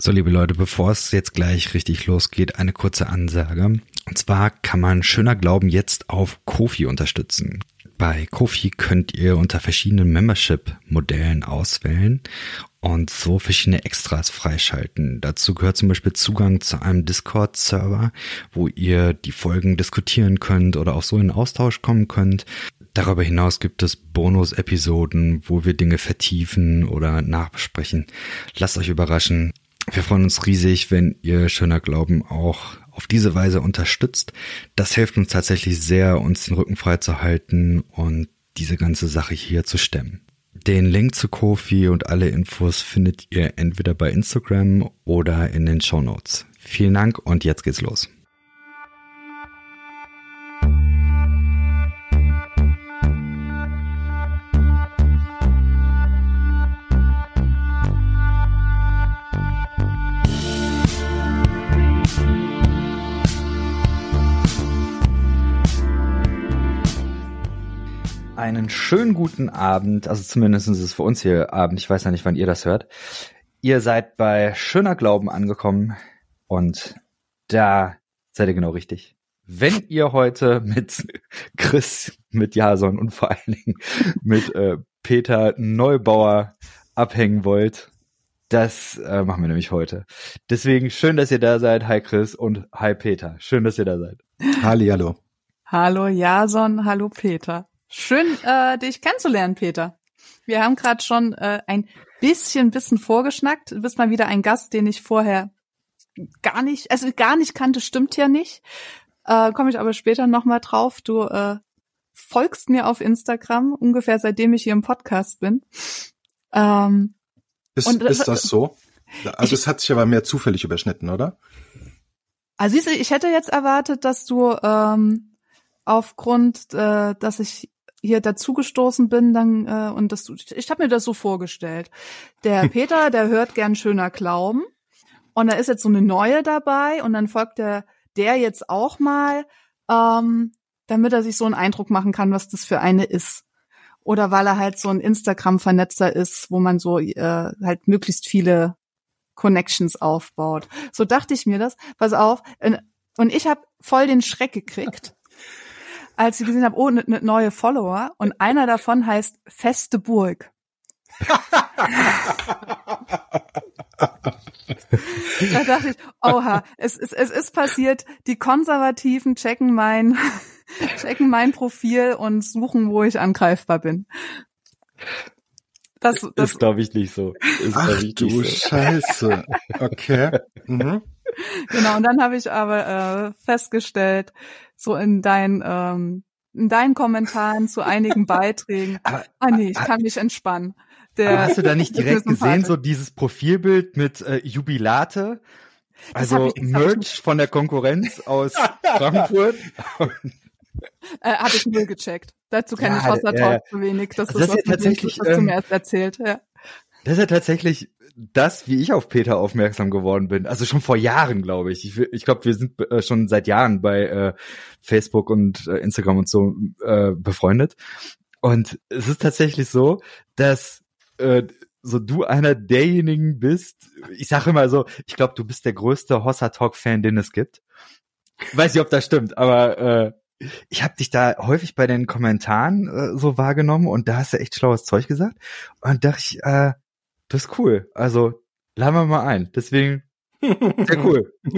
So, liebe Leute, bevor es jetzt gleich richtig losgeht, eine kurze Ansage. Und zwar kann man Schöner Glauben jetzt auf Kofi unterstützen. Bei Kofi könnt ihr unter verschiedenen Membership-Modellen auswählen und so verschiedene Extras freischalten. Dazu gehört zum Beispiel Zugang zu einem Discord-Server, wo ihr die Folgen diskutieren könnt oder auch so in Austausch kommen könnt. Darüber hinaus gibt es Bonus-Episoden, wo wir Dinge vertiefen oder nachbesprechen. Lasst euch überraschen. Wir freuen uns riesig, wenn ihr Schöner Glauben auch auf diese Weise unterstützt. Das hilft uns tatsächlich sehr, uns den Rücken frei zu halten und diese ganze Sache hier zu stemmen. Den Link zu Kofi und alle Infos findet ihr entweder bei Instagram oder in den Show Notes. Vielen Dank und jetzt geht's los. Einen schönen guten Abend. Also zumindest ist es für uns hier Abend. Ich weiß ja nicht, wann ihr das hört. Ihr seid bei Schöner Glauben angekommen und da seid ihr genau richtig. Wenn ihr heute mit Chris, mit Jason und vor allen Dingen mit äh, Peter Neubauer abhängen wollt, das äh, machen wir nämlich heute. Deswegen schön, dass ihr da seid. Hi Chris und hi Peter. Schön, dass ihr da seid. Halli, hallo. Hallo Jason, hallo Peter. Schön, äh, dich kennenzulernen, Peter. Wir haben gerade schon äh, ein bisschen, bisschen vorgeschnackt. Du bist mal wieder ein Gast, den ich vorher gar nicht, also gar nicht kannte, stimmt ja nicht. Äh, Komme ich aber später nochmal drauf. Du äh, folgst mir auf Instagram, ungefähr seitdem ich hier im Podcast bin. Ähm, ist, und, ist das so? Also es hat sich aber mehr zufällig überschnitten, oder? Also siehst du, ich hätte jetzt erwartet, dass du ähm, aufgrund, äh, dass ich hier dazugestoßen bin, dann äh, und das ich habe mir das so vorgestellt. Der Peter, der hört gern schöner Glauben und da ist jetzt so eine neue dabei und dann folgt der der jetzt auch mal, ähm, damit er sich so einen Eindruck machen kann, was das für eine ist. Oder weil er halt so ein Instagram-Vernetzer ist, wo man so äh, halt möglichst viele Connections aufbaut. So dachte ich mir das. Pass auf. Und ich habe voll den Schreck gekriegt als ich gesehen habe, oh, ne, ne neue Follower und einer davon heißt Feste Burg. da dachte ich, oha, es, es, es ist passiert, die Konservativen checken mein, checken mein Profil und suchen, wo ich angreifbar bin. Das, das ist, glaube ich, nicht so. Ist, Ach ich, du so. Scheiße. Okay. Mhm. Genau, und dann habe ich aber äh, festgestellt, so in deinen ähm, in deinen Kommentaren zu einigen Beiträgen. Aber, ah nee, ich kann mich entspannen. Der, hast du da nicht direkt gesehen, so dieses Profilbild mit äh, Jubilate? Also ich, Merch von der Konkurrenz aus Frankfurt. äh, Habe ich null gecheckt. Dazu kenne ja, ich Hossa Talk zu wenig. Das also ist das was ja tatsächlich, was du mir erst erzählt. Ja. Das ist ja tatsächlich das, wie ich auf Peter aufmerksam geworden bin. Also schon vor Jahren, glaube ich. Ich, ich glaube, wir sind äh, schon seit Jahren bei äh, Facebook und äh, Instagram und so äh, befreundet. Und es ist tatsächlich so, dass äh, so du einer derjenigen bist, ich sage immer so, ich glaube, du bist der größte Hossa Talk Fan, den es gibt. Weiß nicht, ob das stimmt, aber äh, ich habe dich da häufig bei den Kommentaren äh, so wahrgenommen und da hast du echt schlaues Zeug gesagt und dachte ich, äh, das ist cool. Also laden wir mal ein. Deswegen sehr cool.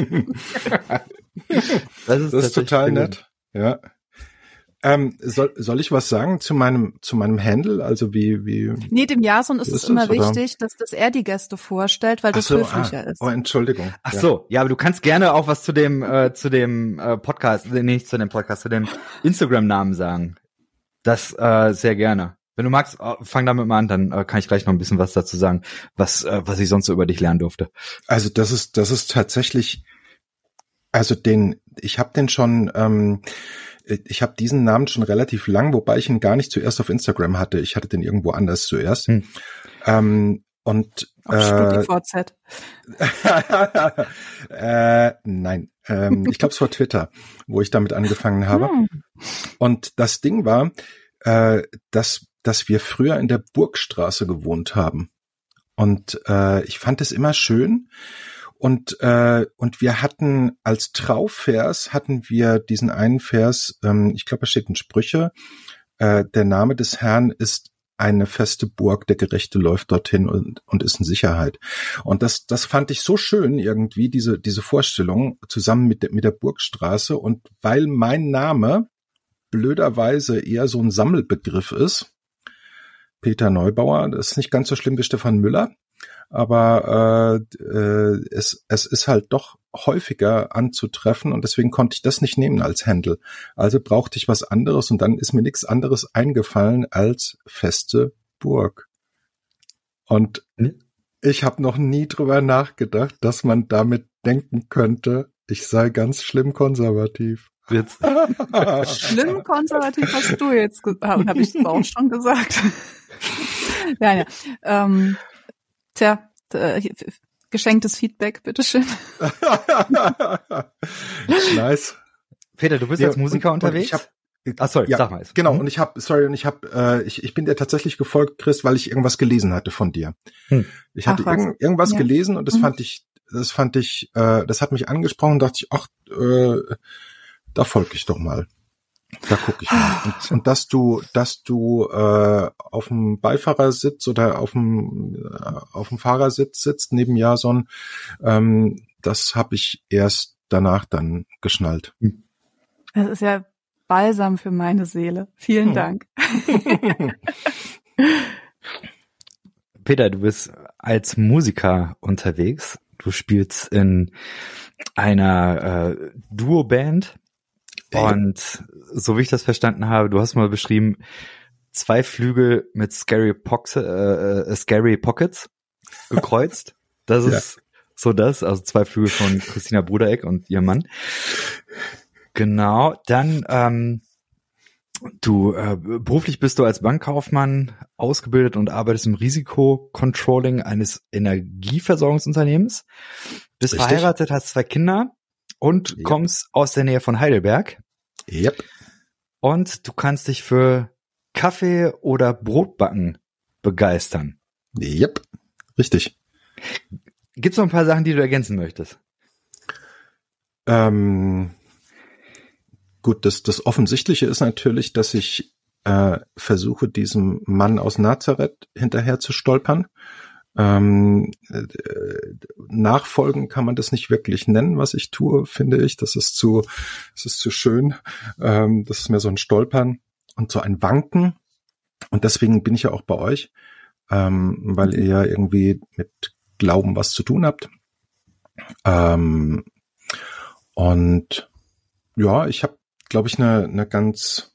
das ist, das ist total nett. Ja. Ähm, soll, soll ich was sagen zu meinem zu meinem Handle? Also wie wie? Nee, dem Jason ist, es immer wichtig, dass, dass er die Gäste vorstellt, weil das so, höflicher ah, ist. Oh, Entschuldigung. Ach ja. so, ja, aber du kannst gerne auch was zu dem äh, zu dem äh, Podcast, nee, nicht zu dem Podcast, zu dem Instagram-Namen sagen. Das äh, sehr gerne. Wenn du magst, äh, fang damit mal an, dann äh, kann ich gleich noch ein bisschen was dazu sagen, was, äh, was ich sonst so über dich lernen durfte. Also das ist, das ist tatsächlich, also den, ich habe den schon, ähm, ich habe diesen Namen schon relativ lang, wobei ich ihn gar nicht zuerst auf Instagram hatte. Ich hatte den irgendwo anders zuerst. Hm. Ähm, und äh, StudiVZ. äh, nein, ähm, ich glaube es war Twitter, wo ich damit angefangen habe. Hm. Und das Ding war, äh, dass dass wir früher in der Burgstraße gewohnt haben. Und äh, ich fand es immer schön. Und, äh, und wir hatten als Trauvers hatten wir diesen einen Vers, ähm, ich glaube, da steht in Sprüche, äh, der Name des Herrn ist eine feste Burg, der Gerechte läuft dorthin und, und ist in Sicherheit. Und das, das fand ich so schön irgendwie, diese, diese Vorstellung zusammen mit der, mit der Burgstraße. Und weil mein Name blöderweise eher so ein Sammelbegriff ist, Peter Neubauer, das ist nicht ganz so schlimm wie Stefan Müller, aber äh, äh, es, es ist halt doch häufiger anzutreffen und deswegen konnte ich das nicht nehmen als Handle. Also brauchte ich was anderes und dann ist mir nichts anderes eingefallen als feste Burg. Und hm? ich habe noch nie drüber nachgedacht, dass man damit denken könnte, ich sei ganz schlimm konservativ. Jetzt. schlimm konservativ hast du jetzt gesagt. Und habe ich auch schon gesagt. ja, ja. Ähm, tja, äh, geschenktes Feedback, bitteschön. nice. Peter, du bist ja, als Musiker und, unterwegs? Und ich hab, Ach, sorry, ja, sag mal. Genau, mhm. und ich habe, sorry, und ich habe, äh, ich, ich bin dir tatsächlich gefolgt, Chris, weil ich irgendwas gelesen hatte von dir. Hm. Ich hatte Ach, irgend, irgendwas ja. gelesen und das mhm. fand ich, das fand ich, äh, das hat mich angesprochen, dachte ich, ach, äh, da folge ich doch mal. Da gucke ich mal. Und, und, dass du, dass du äh, auf dem Beifahrersitz oder auf dem äh, auf dem Fahrersitz sitzt neben Jason, ähm, das habe ich erst danach dann geschnallt. Das ist ja Balsam für meine Seele. Vielen hm. Dank. Peter, du bist als Musiker unterwegs. Du spielst in einer äh, Duo-Band und so wie ich das verstanden habe, du hast mal beschrieben, zwei Flügel mit Scary, Pox, äh, äh, Scary Pockets gekreuzt. Das ja. ist so das, also zwei Flügel von Christina Brudereck und ihrem Mann. Genau, dann ähm, du äh, beruflich bist du als Bankkaufmann ausgebildet und arbeitest im Risikocontrolling eines Energieversorgungsunternehmens. Bist Richtig. verheiratet, hast zwei Kinder und yep. kommst aus der Nähe von Heidelberg. Yep. Und du kannst dich für Kaffee oder Brotbacken begeistern. Yep. Richtig. Gibt's noch ein paar Sachen, die du ergänzen möchtest? Ähm, gut, das, das Offensichtliche ist natürlich, dass ich äh, versuche, diesem Mann aus Nazareth hinterher zu stolpern. Ähm, äh, nachfolgen kann man das nicht wirklich nennen, was ich tue, finde ich. Das ist zu, das ist zu schön. Ähm, das ist mehr so ein Stolpern und so ein Wanken. Und deswegen bin ich ja auch bei euch, ähm, weil ihr ja irgendwie mit Glauben was zu tun habt. Ähm, und ja, ich habe, glaube ich, eine, eine ganz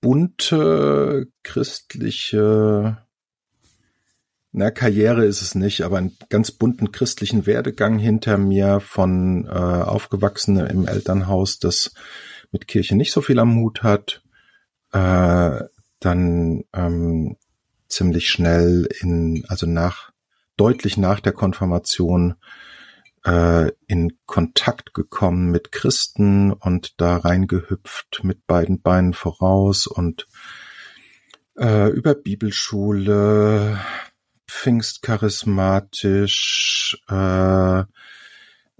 bunte christliche na, Karriere ist es nicht, aber einen ganz bunten christlichen Werdegang hinter mir von äh, Aufgewachsene im Elternhaus, das mit Kirche nicht so viel am Hut hat, äh, dann ähm, ziemlich schnell in, also nach, deutlich nach der Konfirmation äh, in Kontakt gekommen mit Christen und da reingehüpft mit beiden Beinen voraus und äh, über Bibelschule, pfingstcharismatisch äh,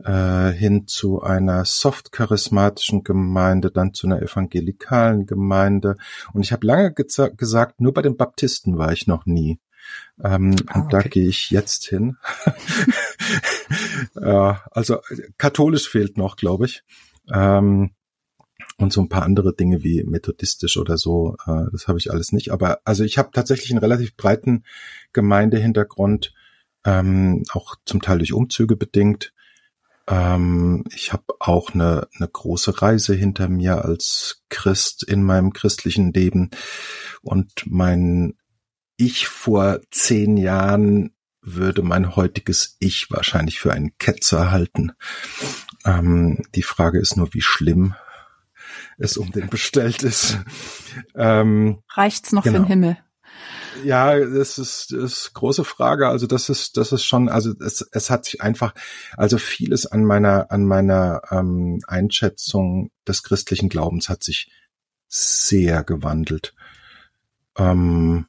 äh, hin zu einer soft-charismatischen Gemeinde, dann zu einer evangelikalen Gemeinde. Und ich habe lange gesagt, nur bei den Baptisten war ich noch nie. Ähm, ah, und da gehe ich jetzt hin. äh, also katholisch fehlt noch, glaube ich. Ähm, und so ein paar andere Dinge wie methodistisch oder so, äh, das habe ich alles nicht. Aber also ich habe tatsächlich einen relativ breiten Gemeindehintergrund, ähm, auch zum Teil durch Umzüge bedingt. Ähm, ich habe auch eine, eine große Reise hinter mir als Christ in meinem christlichen Leben. Und mein Ich vor zehn Jahren würde mein heutiges Ich wahrscheinlich für einen Ketzer halten. Ähm, die Frage ist nur, wie schlimm es um den bestellt ist. Ähm, Reicht's noch genau. für den Himmel? Ja, das ist, das ist große Frage. Also das ist, das ist schon, also es, es hat sich einfach, also vieles an meiner, an meiner ähm, Einschätzung des christlichen Glaubens hat sich sehr gewandelt. Ähm,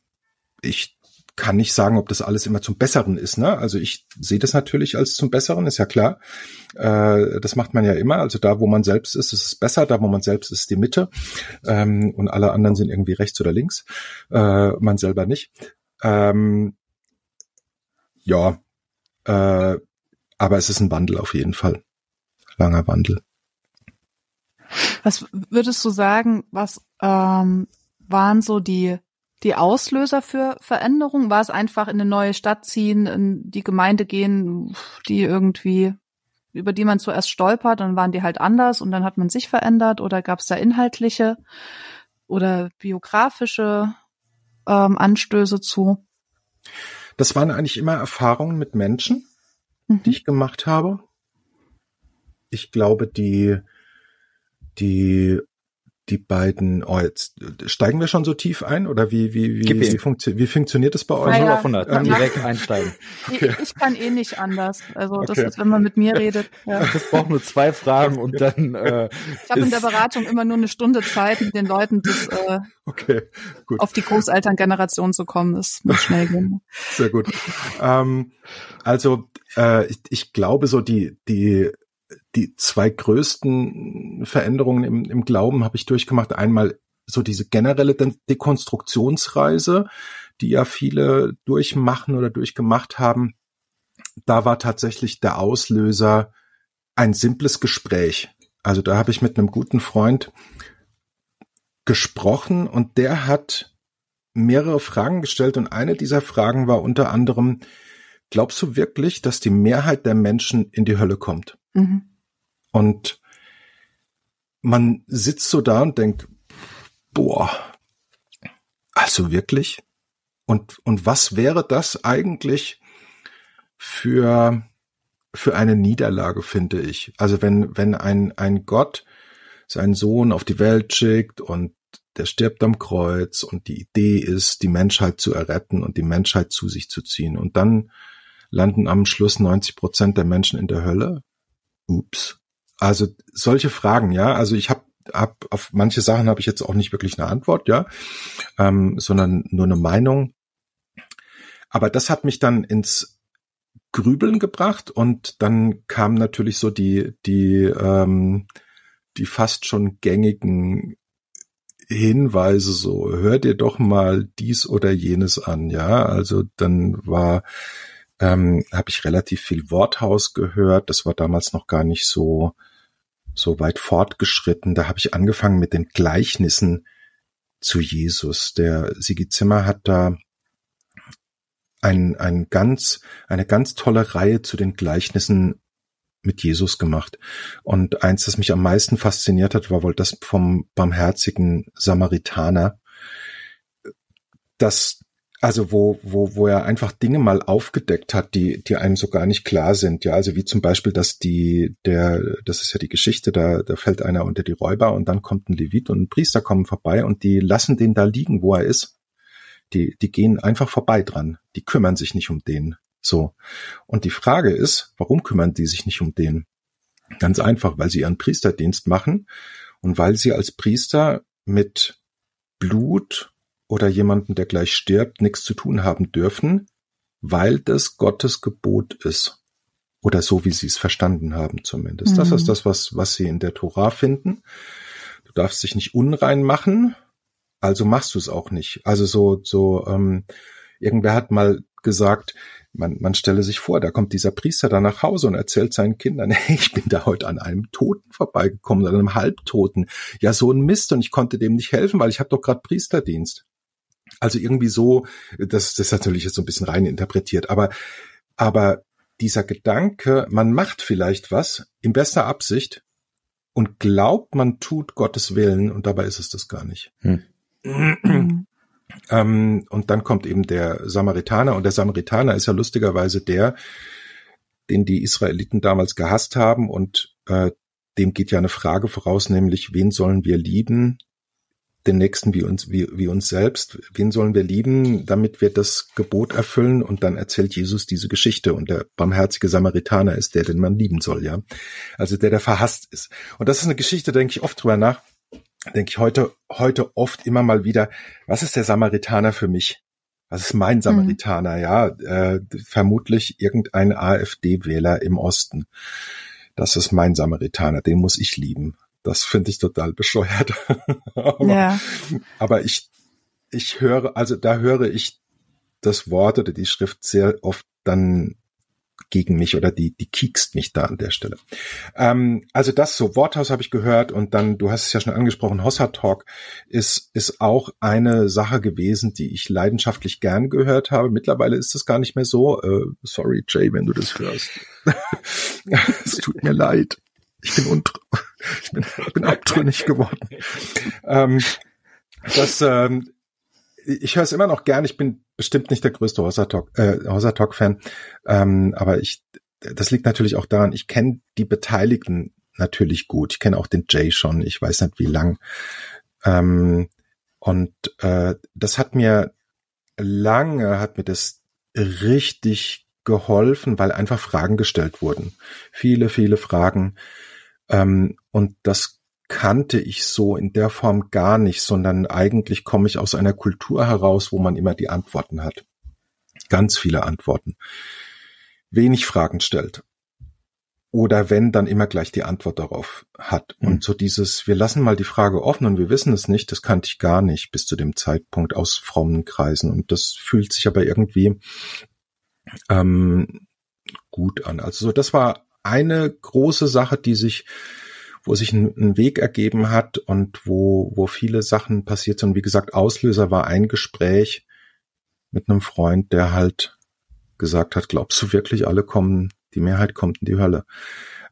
ich kann nicht sagen, ob das alles immer zum Besseren ist. Ne? Also ich sehe das natürlich als zum Besseren, ist ja klar. Äh, das macht man ja immer. Also da, wo man selbst ist, ist es besser. Da, wo man selbst ist, die Mitte. Ähm, und alle anderen sind irgendwie rechts oder links. Äh, man selber nicht. Ähm, ja, äh, aber es ist ein Wandel auf jeden Fall. Langer Wandel. Was würdest du sagen, was ähm, waren so die die Auslöser für Veränderungen? War es einfach in eine neue Stadt ziehen, in die Gemeinde gehen, die irgendwie, über die man zuerst stolpert, dann waren die halt anders und dann hat man sich verändert oder gab es da inhaltliche oder biografische ähm, Anstöße zu? Das waren eigentlich immer Erfahrungen mit Menschen, mhm. die ich gemacht habe. Ich glaube, die, die die beiden, oh, jetzt steigen wir schon so tief ein oder wie, wie, wie, wie, funktio wie funktioniert das bei euch? Naja, auf 100, ähm, direkt einsteigen. Okay. Ich, ich, kann eh nicht anders. Also das okay. ist, wenn man mit mir redet. Ja. Das braucht nur zwei Fragen und dann. Äh, ich habe in der Beratung immer nur eine Stunde Zeit, mit den Leuten das, äh, okay, gut. auf die Großelterngeneration zu kommen. Das muss schnell gehen. Sehr gut. ähm, also äh, ich, ich glaube so die die die zwei größten Veränderungen im, im Glauben habe ich durchgemacht. Einmal so diese generelle Dekonstruktionsreise, die ja viele durchmachen oder durchgemacht haben. Da war tatsächlich der Auslöser ein simples Gespräch. Also da habe ich mit einem guten Freund gesprochen und der hat mehrere Fragen gestellt und eine dieser Fragen war unter anderem, glaubst du wirklich, dass die Mehrheit der Menschen in die Hölle kommt? Mhm. Und man sitzt so da und denkt, boah, also wirklich? Und, und was wäre das eigentlich für, für eine Niederlage, finde ich? Also wenn, wenn ein, ein Gott seinen Sohn auf die Welt schickt und der stirbt am Kreuz und die Idee ist, die Menschheit zu erretten und die Menschheit zu sich zu ziehen. Und dann landen am Schluss 90 Prozent der Menschen in der Hölle. Ups. Also solche Fragen, ja. Also ich habe hab, auf manche Sachen habe ich jetzt auch nicht wirklich eine Antwort, ja, ähm, sondern nur eine Meinung. Aber das hat mich dann ins Grübeln gebracht und dann kamen natürlich so die die ähm, die fast schon gängigen Hinweise so, hör dir doch mal dies oder jenes an, ja. Also dann war, ähm, habe ich relativ viel Worthaus gehört. Das war damals noch gar nicht so so weit fortgeschritten. Da habe ich angefangen mit den Gleichnissen zu Jesus. Der Sigi Zimmer hat da ein, ein ganz, eine ganz tolle Reihe zu den Gleichnissen mit Jesus gemacht. Und eins, das mich am meisten fasziniert hat, war wohl das vom barmherzigen Samaritaner. Das also wo, wo, wo er einfach Dinge mal aufgedeckt hat, die, die einem so gar nicht klar sind. Ja, also wie zum Beispiel, dass die, der, das ist ja die Geschichte, da, da fällt einer unter die Räuber und dann kommt ein Levit und ein Priester kommen vorbei und die lassen den da liegen, wo er ist. Die, die gehen einfach vorbei dran. Die kümmern sich nicht um den. So. Und die Frage ist, warum kümmern die sich nicht um den? Ganz einfach, weil sie ihren Priesterdienst machen und weil sie als Priester mit Blut oder jemanden, der gleich stirbt, nichts zu tun haben dürfen, weil das Gottes Gebot ist. Oder so, wie sie es verstanden haben zumindest. Mhm. Das ist das, was, was sie in der Tora finden. Du darfst dich nicht unrein machen, also machst du es auch nicht. Also so, so, ähm, irgendwer hat mal gesagt, man, man stelle sich vor, da kommt dieser Priester da nach Hause und erzählt seinen Kindern, hey, ich bin da heute an einem Toten vorbeigekommen, an einem Halbtoten. Ja, so ein Mist und ich konnte dem nicht helfen, weil ich habe doch gerade Priesterdienst. Also irgendwie so, das, das ist natürlich jetzt so ein bisschen rein interpretiert, aber, aber dieser Gedanke, man macht vielleicht was in bester Absicht und glaubt, man tut Gottes Willen und dabei ist es das gar nicht. Hm. ähm, und dann kommt eben der Samaritaner und der Samaritaner ist ja lustigerweise der, den die Israeliten damals gehasst haben und äh, dem geht ja eine Frage voraus, nämlich wen sollen wir lieben? Den Nächsten wie uns, wie, wie uns selbst. Wen sollen wir lieben, damit wir das Gebot erfüllen? Und dann erzählt Jesus diese Geschichte. Und der barmherzige Samaritaner ist der, den man lieben soll, ja. Also der, der verhasst ist. Und das ist eine Geschichte, denke ich oft drüber nach. Denke ich heute, heute oft immer mal wieder, was ist der Samaritaner für mich? Das ist mein Samaritaner, mhm. ja. Äh, vermutlich irgendein AfD-Wähler im Osten. Das ist mein Samaritaner, den muss ich lieben. Das finde ich total bescheuert. aber, ja. aber ich, ich höre, also da höre ich das Wort oder die Schrift sehr oft dann gegen mich oder die, die kiekst mich da an der Stelle. Ähm, also das so, Worthaus habe ich gehört und dann, du hast es ja schon angesprochen, Hossa Talk ist, ist auch eine Sache gewesen, die ich leidenschaftlich gern gehört habe. Mittlerweile ist das gar nicht mehr so. Äh, sorry, Jay, wenn du das hörst. es tut mir leid. Ich bin, untr ich bin, bin abtrünnig geworden. ähm, das, ähm, ich höre es immer noch gern. Ich bin bestimmt nicht der größte Hossa Talk, äh, Hossa Fan, ähm, aber ich, das liegt natürlich auch daran, ich kenne die Beteiligten natürlich gut. Ich kenne auch den Jay schon. Ich weiß nicht wie lang. Ähm, und äh, das hat mir lange, hat mir das richtig geholfen, weil einfach Fragen gestellt wurden. Viele, viele Fragen. Ähm, und das kannte ich so in der Form gar nicht, sondern eigentlich komme ich aus einer Kultur heraus, wo man immer die Antworten hat. Ganz viele Antworten. Wenig Fragen stellt. Oder wenn, dann immer gleich die Antwort darauf hat. Mhm. Und so dieses, wir lassen mal die Frage offen und wir wissen es nicht, das kannte ich gar nicht bis zu dem Zeitpunkt aus frommen Kreisen. Und das fühlt sich aber irgendwie ähm, gut an. Also so, das war eine große Sache, die sich wo sich ein, ein, Weg ergeben hat und wo, wo viele Sachen passiert sind. Wie gesagt, Auslöser war ein Gespräch mit einem Freund, der halt gesagt hat, glaubst du wirklich, alle kommen, die Mehrheit kommt in die Hölle.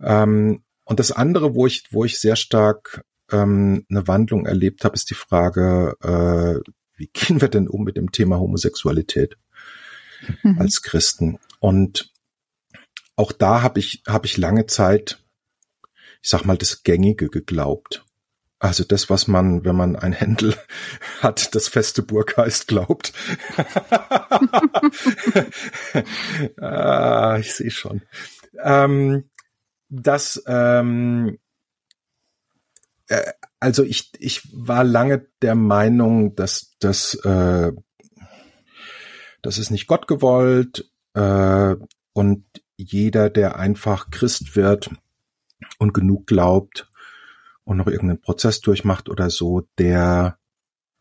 Ähm, und das andere, wo ich, wo ich sehr stark ähm, eine Wandlung erlebt habe, ist die Frage, äh, wie gehen wir denn um mit dem Thema Homosexualität mhm. als Christen? Und auch da habe ich, habe ich lange Zeit ich sag mal, das Gängige geglaubt. Also das, was man, wenn man ein Händel hat, das feste Burg heißt, glaubt. ah, ich sehe schon. Ähm, das, ähm, äh, also ich, ich war lange der Meinung, dass das, äh, das ist nicht Gott gewollt äh, und jeder, der einfach Christ wird, und genug glaubt und noch irgendeinen Prozess durchmacht oder so, der,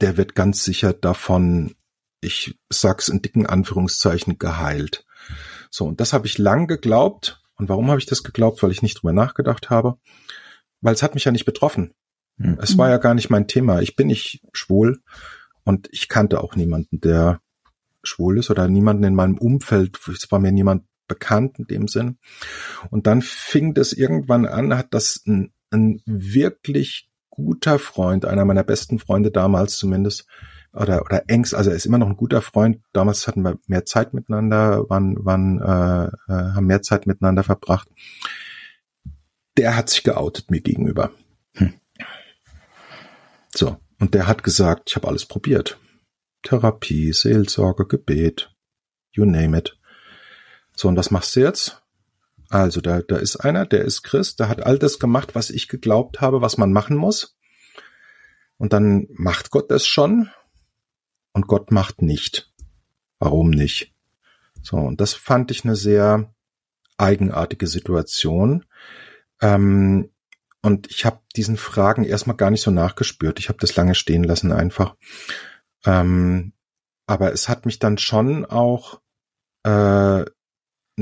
der wird ganz sicher davon, ich sag's in dicken Anführungszeichen, geheilt. So, und das habe ich lang geglaubt. Und warum habe ich das geglaubt? Weil ich nicht drüber nachgedacht habe. Weil es hat mich ja nicht betroffen. Mhm. Es war ja gar nicht mein Thema. Ich bin nicht schwul und ich kannte auch niemanden, der schwul ist oder niemanden in meinem Umfeld. Es war mir niemand bekannt in dem Sinn. Und dann fing das irgendwann an, hat das ein, ein wirklich guter Freund, einer meiner besten Freunde damals zumindest, oder, oder engst, also er ist immer noch ein guter Freund. Damals hatten wir mehr Zeit miteinander, waren, waren, äh, äh, haben mehr Zeit miteinander verbracht. Der hat sich geoutet mir gegenüber. Hm. So, und der hat gesagt, ich habe alles probiert. Therapie, Seelsorge, Gebet, you name it. So, und was machst du jetzt? Also, da, da ist einer, der ist Christ, der hat all das gemacht, was ich geglaubt habe, was man machen muss. Und dann macht Gott das schon und Gott macht nicht. Warum nicht? So, und das fand ich eine sehr eigenartige Situation. Ähm, und ich habe diesen Fragen erstmal gar nicht so nachgespürt. Ich habe das lange stehen lassen einfach. Ähm, aber es hat mich dann schon auch äh,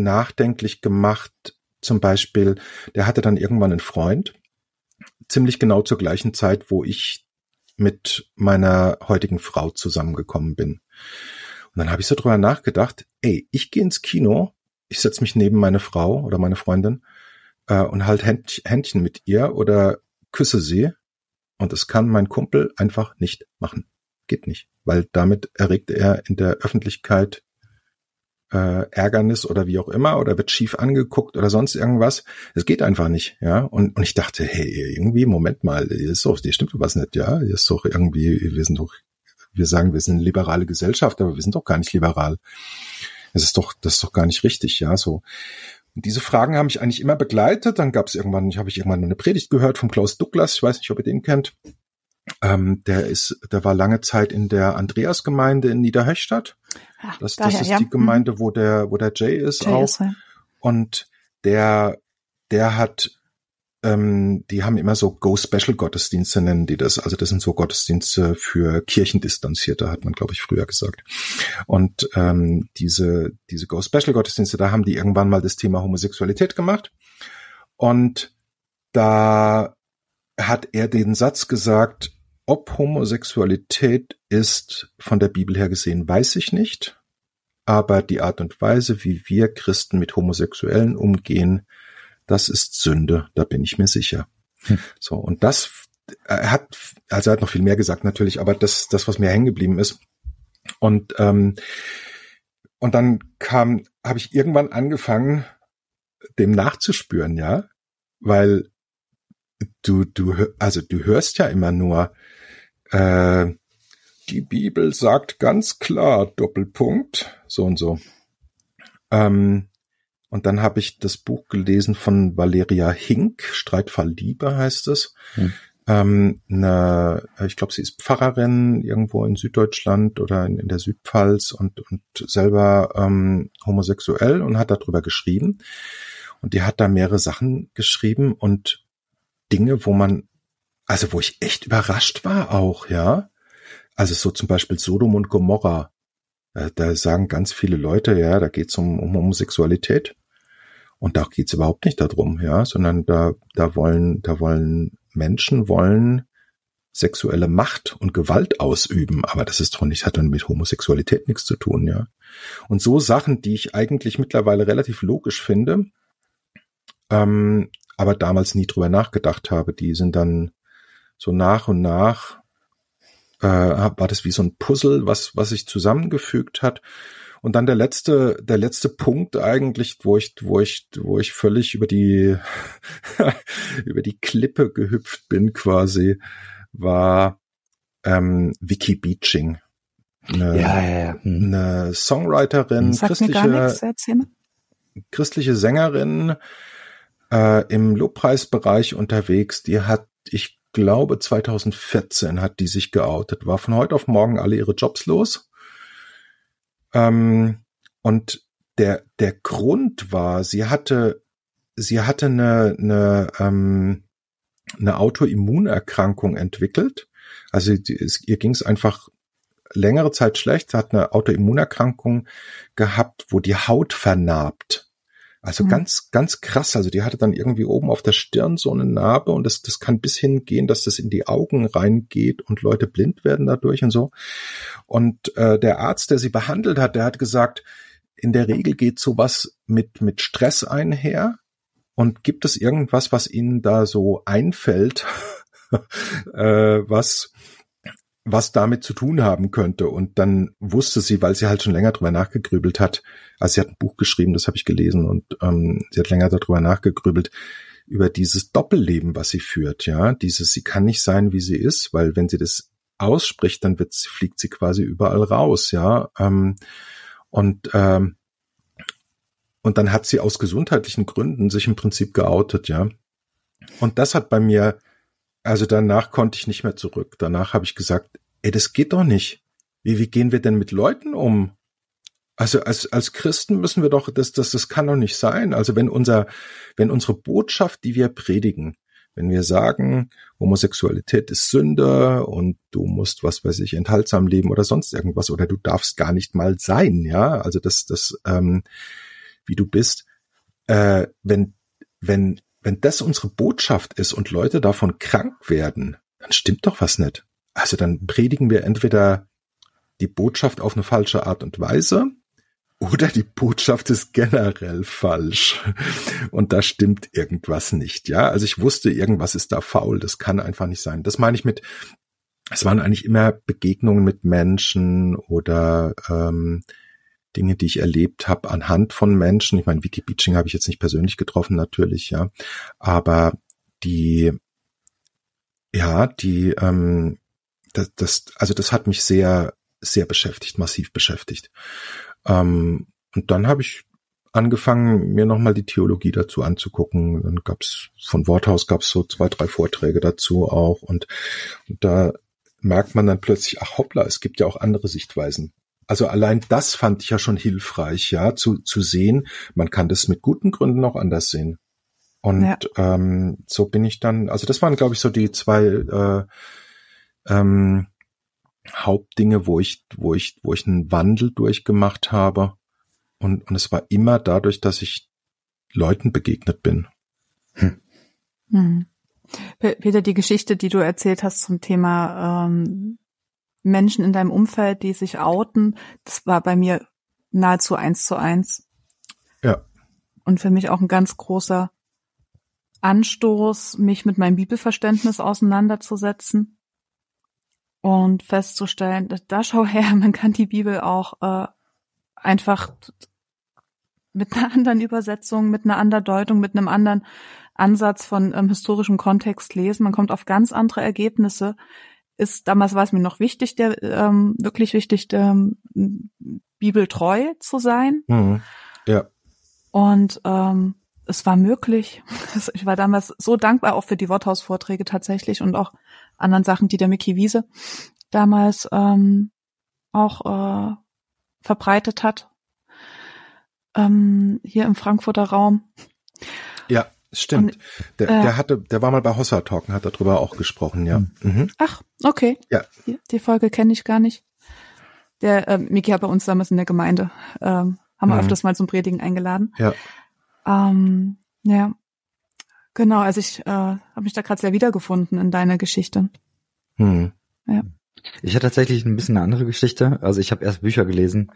nachdenklich gemacht. Zum Beispiel, der hatte dann irgendwann einen Freund, ziemlich genau zur gleichen Zeit, wo ich mit meiner heutigen Frau zusammengekommen bin. Und dann habe ich so drüber nachgedacht, ey, ich gehe ins Kino, ich setze mich neben meine Frau oder meine Freundin äh, und halt Händchen mit ihr oder küsse sie. Und das kann mein Kumpel einfach nicht machen. Geht nicht, weil damit erregt er in der Öffentlichkeit äh, Ärgernis oder wie auch immer oder wird schief angeguckt oder sonst irgendwas. Es geht einfach nicht, ja. Und, und ich dachte, hey, irgendwie, Moment mal, ist doch, hier stimmt was nicht, ja. Ist doch irgendwie, wir sind doch, wir sagen, wir sind eine liberale Gesellschaft, aber wir sind doch gar nicht liberal. Es ist doch, das ist doch gar nicht richtig, ja. So. Und diese Fragen haben mich eigentlich immer begleitet. Dann gab es irgendwann, habe ich irgendwann eine Predigt gehört vom Klaus Douglas, ich weiß nicht, ob ihr den kennt. Ähm, der ist, der war lange Zeit in der Andreasgemeinde in Niederhöchstadt. Ja, das, daher, das ist ja. die Gemeinde, mhm. wo der, wo der Jay ist Jay auch. Ist, ja. Und der, der hat ähm, die haben immer so Go-Special-Gottesdienste, nennen die das. Also das sind so Gottesdienste für Kirchendistanzierte, hat man, glaube ich, früher gesagt. Und ähm, diese, diese Go-Special-Gottesdienste, da haben die irgendwann mal das Thema Homosexualität gemacht. Und da hat er den Satz gesagt, ob Homosexualität ist von der Bibel her gesehen, weiß ich nicht. Aber die Art und Weise, wie wir Christen mit Homosexuellen umgehen, das ist Sünde, da bin ich mir sicher. Hm. So, und das, er hat, also er hat noch viel mehr gesagt natürlich, aber das, das, was mir hängen geblieben ist. Und, ähm, und dann kam, habe ich irgendwann angefangen, dem nachzuspüren, ja, weil du, du, also du hörst ja immer nur, äh, die Bibel sagt ganz klar, Doppelpunkt, so und so. Ähm, und dann habe ich das Buch gelesen von Valeria Hink, Streitfall Liebe heißt es. Hm. Ähm, eine, ich glaube, sie ist Pfarrerin irgendwo in Süddeutschland oder in, in der Südpfalz und, und selber ähm, homosexuell und hat darüber geschrieben. Und die hat da mehrere Sachen geschrieben und Dinge, wo man, also wo ich echt überrascht war auch, ja. Also so zum Beispiel Sodom und Gomorra. Äh, da sagen ganz viele Leute, ja, da geht's um, um Homosexualität. Und da geht's überhaupt nicht darum, ja, sondern da, da wollen, da wollen Menschen wollen sexuelle Macht und Gewalt ausüben, aber das ist doch nicht, hat dann mit Homosexualität nichts zu tun, ja. Und so Sachen, die ich eigentlich mittlerweile relativ logisch finde, ähm, aber damals nie drüber nachgedacht habe, die sind dann so nach und nach äh, war das wie so ein Puzzle, was was sich zusammengefügt hat und dann der letzte, der letzte Punkt eigentlich, wo ich, wo ich, wo ich völlig über die, über die Klippe gehüpft bin quasi, war ähm, Vicky Beaching. Eine, ja, ja, ja. Hm. eine Songwriterin, Sagt christliche, christliche Sängerin äh, im Lobpreisbereich unterwegs. Die hat, ich glaube, 2014 hat die sich geoutet, war von heute auf morgen alle ihre Jobs los ähm, und der, der Grund war, sie hatte, sie hatte eine, eine, ähm, eine Autoimmunerkrankung entwickelt. Also es, ihr ging es einfach längere Zeit schlecht, hat eine Autoimmunerkrankung gehabt, wo die Haut vernarbt. Also mhm. ganz, ganz krass. Also die hatte dann irgendwie oben auf der Stirn so eine Narbe und das, das kann bis hingehen, dass das in die Augen reingeht und Leute blind werden dadurch und so. Und äh, der Arzt, der sie behandelt hat, der hat gesagt, in der Regel geht sowas mit, mit Stress einher. Und gibt es irgendwas, was Ihnen da so einfällt, äh, was, was damit zu tun haben könnte. Und dann wusste sie, weil sie halt schon länger drüber nachgegrübelt hat, also sie hat ein Buch geschrieben, das habe ich gelesen, und ähm, sie hat länger darüber nachgegrübelt, über dieses Doppelleben, was sie führt, ja, dieses, sie kann nicht sein, wie sie ist, weil wenn sie das ausspricht, dann wird, fliegt sie quasi überall raus, ja, ähm, und ähm, und dann hat sie aus gesundheitlichen Gründen sich im Prinzip geoutet, ja. Und das hat bei mir also danach konnte ich nicht mehr zurück. Danach habe ich gesagt, ey, das geht doch nicht. Wie, wie gehen wir denn mit Leuten um? Also als, als Christen müssen wir doch, das, das, das kann doch nicht sein. Also wenn unser, wenn unsere Botschaft, die wir predigen, wenn wir sagen, Homosexualität ist Sünde und du musst, was weiß ich, enthaltsam leben oder sonst irgendwas oder du darfst gar nicht mal sein, ja, also das, das, ähm, wie du bist, äh, wenn, wenn wenn das unsere Botschaft ist und Leute davon krank werden, dann stimmt doch was nicht. Also dann predigen wir entweder die Botschaft auf eine falsche Art und Weise oder die Botschaft ist generell falsch und da stimmt irgendwas nicht. Ja, also ich wusste, irgendwas ist da faul. Das kann einfach nicht sein. Das meine ich mit. Es waren eigentlich immer Begegnungen mit Menschen oder ähm, Dinge, die ich erlebt habe anhand von Menschen. Ich meine, Vicky Beaching habe ich jetzt nicht persönlich getroffen, natürlich, ja. Aber die, ja, die, ähm, das, das, also das hat mich sehr, sehr beschäftigt, massiv beschäftigt. Ähm, und dann habe ich angefangen, mir nochmal die Theologie dazu anzugucken. Dann gab's von Worthaus gab's so zwei, drei Vorträge dazu auch und, und da merkt man dann plötzlich, ach hoppla, es gibt ja auch andere Sichtweisen. Also allein das fand ich ja schon hilfreich, ja, zu, zu sehen, man kann das mit guten Gründen auch anders sehen. Und ja. ähm, so bin ich dann, also das waren, glaube ich, so die zwei äh, ähm, Hauptdinge, wo ich, wo ich, wo ich einen Wandel durchgemacht habe. Und, und es war immer dadurch, dass ich Leuten begegnet bin. Hm. Hm. Peter, die Geschichte, die du erzählt hast zum Thema ähm, Menschen in deinem Umfeld, die sich outen, das war bei mir nahezu eins zu eins. Ja. Und für mich auch ein ganz großer Anstoß, mich mit meinem Bibelverständnis auseinanderzusetzen und festzustellen, da schau her, man kann die Bibel auch äh, einfach mit einer anderen Übersetzung, mit einer anderen Deutung, mit einem anderen Ansatz von ähm, historischem Kontext lesen. Man kommt auf ganz andere Ergebnisse. Ist damals war es mir noch wichtig, der ähm, wirklich wichtig, der, ähm, bibeltreu zu sein. Mhm. Ja. Und ähm, es war möglich. Ich war damals so dankbar auch für die Worthausvorträge tatsächlich und auch anderen Sachen, die der Mickey Wiese damals ähm, auch äh, verbreitet hat. Ähm, hier im Frankfurter Raum. Stimmt. Und, der, äh, der hatte, der war mal bei Hossa Talken, hat darüber auch gesprochen, ja. Mhm. mhm. Ach, okay. Ja. Die, die Folge kenne ich gar nicht. Der äh, Miki hat bei uns damals in der Gemeinde, ähm, haben wir mhm. öfters mal zum Predigen eingeladen. Ja. Ähm, ja, genau. Also ich äh, habe mich da gerade sehr wiedergefunden in deiner Geschichte. Hm. Ja. Ich hatte tatsächlich ein bisschen eine andere Geschichte. Also ich habe erst Bücher gelesen,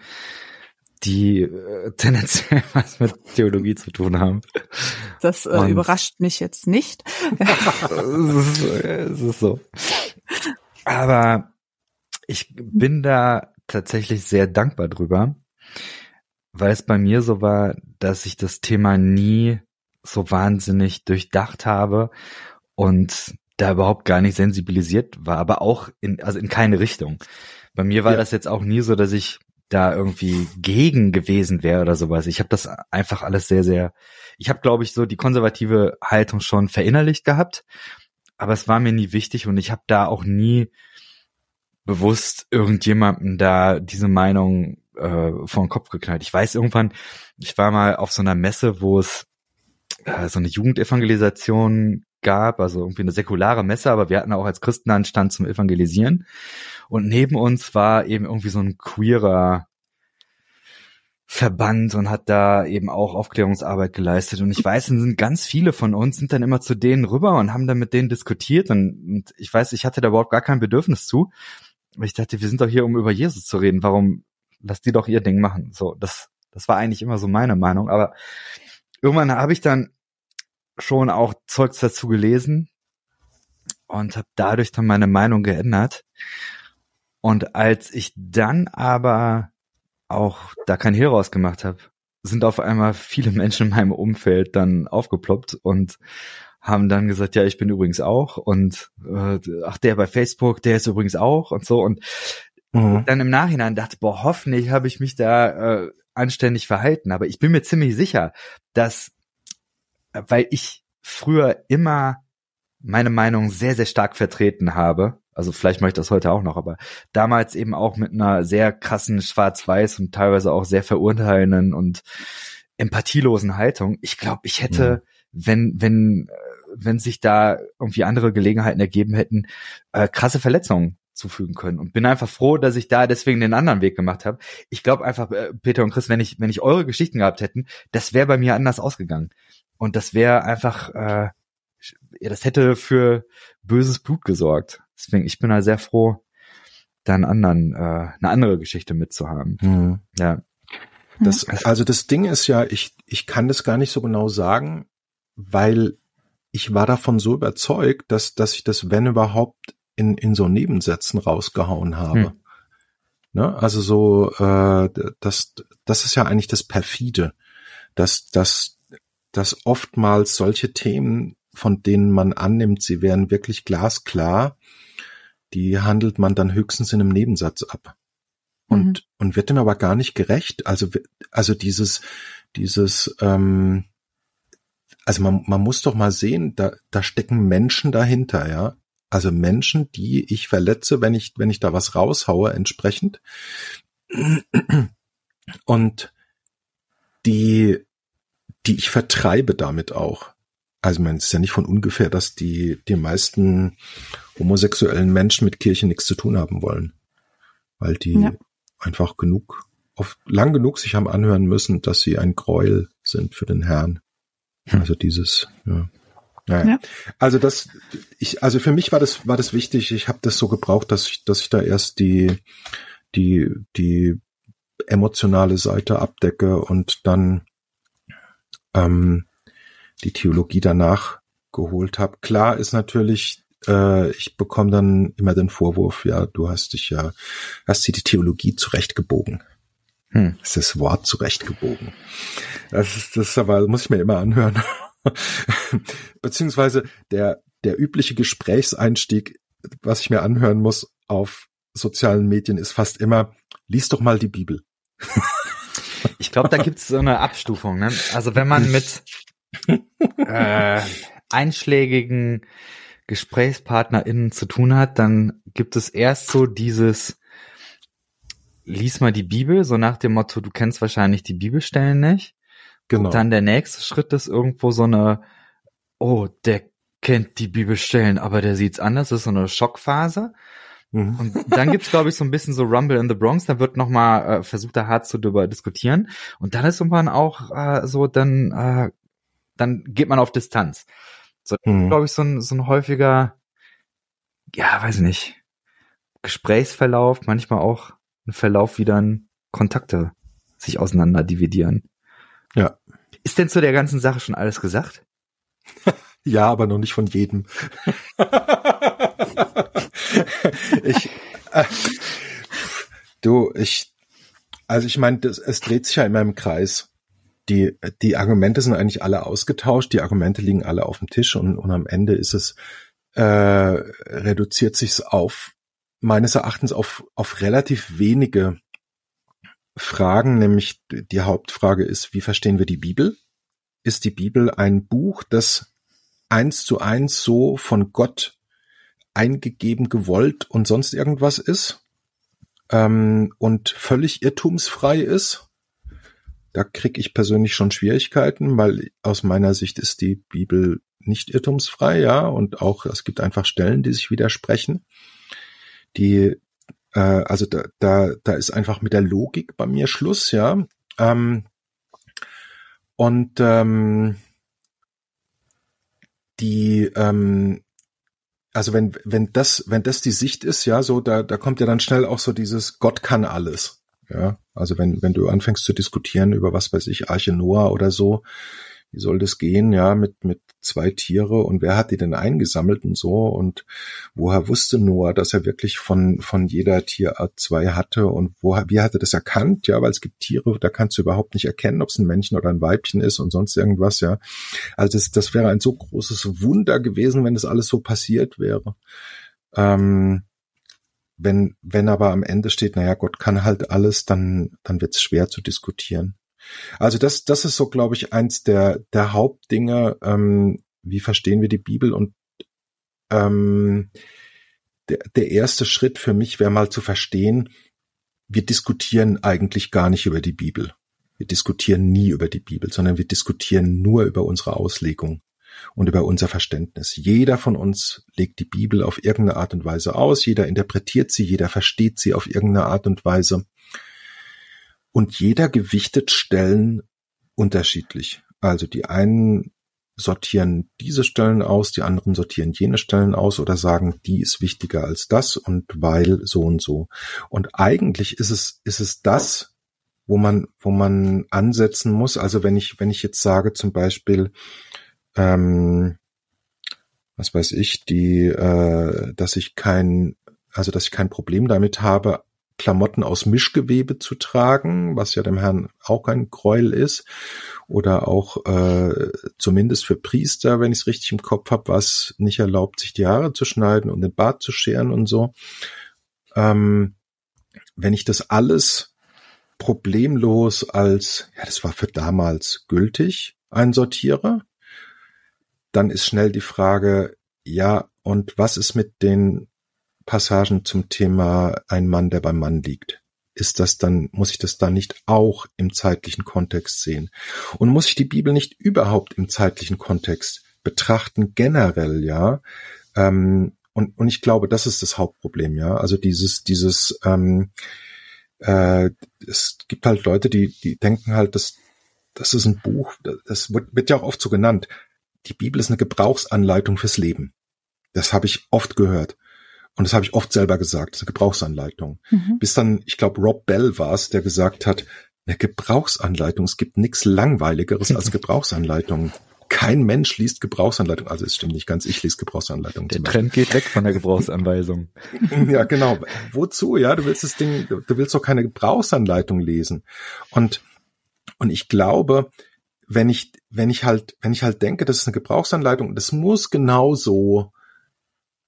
die äh, tendenziell was mit Theologie zu tun haben. Das äh, überrascht mich jetzt nicht. es, ist, es ist so. Aber ich bin da tatsächlich sehr dankbar drüber, weil es bei mir so war, dass ich das Thema nie so wahnsinnig durchdacht habe und da überhaupt gar nicht sensibilisiert war, aber auch in, also in keine Richtung. Bei mir war ja. das jetzt auch nie so, dass ich da irgendwie gegen gewesen wäre oder sowas. Ich habe das einfach alles sehr, sehr, ich habe, glaube ich, so die konservative Haltung schon verinnerlicht gehabt, aber es war mir nie wichtig und ich habe da auch nie bewusst irgendjemandem da diese Meinung äh, vor den Kopf geknallt. Ich weiß irgendwann, ich war mal auf so einer Messe, wo es äh, so eine Jugendevangelisation gab, also irgendwie eine säkulare Messe, aber wir hatten auch als Christen einen Stand zum Evangelisieren. Und neben uns war eben irgendwie so ein queerer Verband und hat da eben auch Aufklärungsarbeit geleistet. Und ich weiß, sind ganz viele von uns sind dann immer zu denen rüber und haben dann mit denen diskutiert. Und, und ich weiß, ich hatte da überhaupt gar kein Bedürfnis zu. Ich dachte, wir sind doch hier, um über Jesus zu reden. Warum lass die doch ihr Ding machen? So, das, das war eigentlich immer so meine Meinung. Aber irgendwann habe ich dann schon auch Zeugs dazu gelesen und habe dadurch dann meine Meinung geändert. Und als ich dann aber auch da kein Hehl rausgemacht habe, sind auf einmal viele Menschen in meinem Umfeld dann aufgeploppt und haben dann gesagt, ja, ich bin übrigens auch und äh, ach, der bei Facebook, der ist übrigens auch und so und mhm. dann im Nachhinein dachte, boah, hoffentlich habe ich mich da äh, anständig verhalten, aber ich bin mir ziemlich sicher, dass weil ich früher immer meine Meinung sehr, sehr stark vertreten habe. Also vielleicht mache ich das heute auch noch, aber damals eben auch mit einer sehr krassen Schwarz-Weiß und teilweise auch sehr verurteilenden und empathielosen Haltung. Ich glaube, ich hätte, mhm. wenn, wenn, wenn sich da irgendwie andere Gelegenheiten ergeben hätten, äh, krasse Verletzungen zufügen können und bin einfach froh, dass ich da deswegen den anderen Weg gemacht habe. Ich glaube einfach, äh, Peter und Chris, wenn ich wenn ich eure Geschichten gehabt hätten, das wäre bei mir anders ausgegangen. Und das wäre einfach, äh, ja, das hätte für böses Blut gesorgt. Deswegen, ich bin da sehr froh, da einen anderen, äh, eine andere Geschichte mitzuhaben. Mhm. Ja. Das, also das Ding ist ja, ich, ich kann das gar nicht so genau sagen, weil ich war davon so überzeugt, dass, dass ich das, wenn überhaupt, in, in so Nebensätzen rausgehauen habe. Hm. Ne? Also so, äh, das, das ist ja eigentlich das perfide, dass, dass dass oftmals solche Themen, von denen man annimmt, sie wären wirklich glasklar, die handelt man dann höchstens in einem Nebensatz ab. Und, mhm. und wird dem aber gar nicht gerecht. Also, also dieses, dieses, ähm, also man, man muss doch mal sehen, da, da stecken Menschen dahinter, ja. Also Menschen, die ich verletze, wenn ich, wenn ich da was raushaue, entsprechend. Und die, die ich vertreibe damit auch. Also man ist ja nicht von ungefähr, dass die, die meisten homosexuellen Menschen mit Kirche nichts zu tun haben wollen. Weil die ja. einfach genug, oft lang genug sich haben anhören müssen, dass sie ein Gräuel sind für den Herrn. Hm. Also dieses, ja. Naja. Ja. Also das, ich, also für mich war das, war das wichtig. Ich habe das so gebraucht, dass ich, dass ich da erst die, die, die emotionale Seite abdecke und dann ähm, die Theologie danach geholt habe. Klar ist natürlich, äh, ich bekomme dann immer den Vorwurf, ja, du hast dich ja, hast dir die Theologie zurechtgebogen. Hm. Ist das Wort zurechtgebogen. Das ist, das ist aber, muss ich mir immer anhören. Beziehungsweise der, der übliche Gesprächseinstieg, was ich mir anhören muss auf sozialen Medien, ist fast immer, lies doch mal die Bibel. ich glaube, da gibt's so eine Abstufung. Ne? Also wenn man mit äh, einschlägigen GesprächspartnerInnen zu tun hat, dann gibt es erst so dieses lies mal die Bibel, so nach dem Motto, du kennst wahrscheinlich die Bibelstellen nicht. Genau. Und dann der nächste Schritt ist irgendwo so eine, oh, der kennt die Bibelstellen, aber der sieht's anders, das ist so eine Schockphase. Mhm. Und dann gibt's, glaube ich, so ein bisschen so Rumble in the Bronx, da wird nochmal äh, versucht, da hart zu darüber diskutieren. Und dann ist irgendwann auch äh, so, dann, äh, dann geht man auf Distanz. So, mhm. glaube ich, so ein, so ein häufiger, ja, weiß nicht, Gesprächsverlauf, manchmal auch ein Verlauf, wie dann Kontakte sich auseinander dividieren. Ja. Ist denn zu der ganzen Sache schon alles gesagt? ja, aber noch nicht von jedem. ich, äh, du, ich, also ich meine, es dreht sich ja immer im Kreis. Die, die Argumente sind eigentlich alle ausgetauscht, die Argumente liegen alle auf dem Tisch und, und am Ende ist es, äh, reduziert sich's auf, meines Erachtens auf, auf relativ wenige Fragen, nämlich die Hauptfrage ist, wie verstehen wir die Bibel? Ist die Bibel ein Buch, das eins zu eins so von Gott eingegeben, gewollt und sonst irgendwas ist ähm, und völlig irrtumsfrei ist? Da kriege ich persönlich schon Schwierigkeiten, weil aus meiner Sicht ist die Bibel nicht irrtumsfrei, ja, und auch es gibt einfach Stellen, die sich widersprechen. Die äh, also da, da, da ist einfach mit der Logik bei mir Schluss, ja. Ähm, und ähm, die, ähm, also wenn, wenn das, wenn das die Sicht ist, ja, so, da, da kommt ja dann schnell auch so dieses Gott kann alles. Ja, also wenn, wenn du anfängst zu diskutieren über was weiß ich, Arche Noah oder so, wie soll das gehen, ja, mit, mit zwei Tiere und wer hat die denn eingesammelt und so und woher wusste Noah, dass er wirklich von, von jeder Tierart zwei hatte und woher, wie hat er das erkannt, ja, weil es gibt Tiere, da kannst du überhaupt nicht erkennen, ob es ein Männchen oder ein Weibchen ist und sonst irgendwas, ja. Also das, das wäre ein so großes Wunder gewesen, wenn das alles so passiert wäre. Ähm, wenn, wenn aber am Ende steht, naja, Gott kann halt alles, dann, dann wird es schwer zu diskutieren. Also das, das ist so, glaube ich, eins der, der Hauptdinge, ähm, wie verstehen wir die Bibel und ähm, der, der erste Schritt für mich wäre mal zu verstehen, wir diskutieren eigentlich gar nicht über die Bibel. Wir diskutieren nie über die Bibel, sondern wir diskutieren nur über unsere Auslegung und über unser Verständnis. Jeder von uns legt die Bibel auf irgendeine Art und Weise aus, jeder interpretiert sie, jeder versteht sie auf irgendeine Art und Weise und jeder gewichtet Stellen unterschiedlich. Also die einen sortieren diese Stellen aus, die anderen sortieren jene Stellen aus oder sagen, die ist wichtiger als das und weil so und so. Und eigentlich ist es, ist es das, wo man, wo man ansetzen muss. Also wenn ich, wenn ich jetzt sage zum Beispiel, ähm, was weiß ich, die, äh, dass ich kein, also dass ich kein Problem damit habe, Klamotten aus Mischgewebe zu tragen, was ja dem Herrn auch ein Gräuel ist. Oder auch äh, zumindest für Priester, wenn ich es richtig im Kopf habe, was nicht erlaubt, sich die Haare zu schneiden und den Bart zu scheren und so. Ähm, wenn ich das alles problemlos als, ja, das war für damals gültig, einsortiere, dann ist schnell die Frage, Ja, und was ist mit den Passagen zum Thema ein Mann, der beim Mann liegt? Ist das dann, muss ich das dann nicht auch im zeitlichen Kontext sehen? Und muss ich die Bibel nicht überhaupt im zeitlichen Kontext betrachten, generell, ja? Ähm, und, und ich glaube, das ist das Hauptproblem, ja. Also dieses, dieses, ähm, äh, es gibt halt Leute, die, die denken halt, dass das ist ein Buch, das wird, wird ja auch oft so genannt. Die Bibel ist eine Gebrauchsanleitung fürs Leben. Das habe ich oft gehört. Und das habe ich oft selber gesagt, das ist eine Gebrauchsanleitung. Mhm. Bis dann, ich glaube, Rob Bell war es, der gesagt hat, eine Gebrauchsanleitung, es gibt nichts Langweiligeres als Gebrauchsanleitungen kein Mensch liest Gebrauchsanleitung. Also es stimmt nicht ganz, ich lese Gebrauchsanleitung. Der Trend geht weg von der Gebrauchsanweisung. ja, genau. Wozu? Ja, du willst das Ding, du willst doch keine Gebrauchsanleitung lesen. Und, und ich glaube, wenn ich, wenn ich halt, wenn ich halt denke, das ist eine Gebrauchsanleitung, das muss genauso,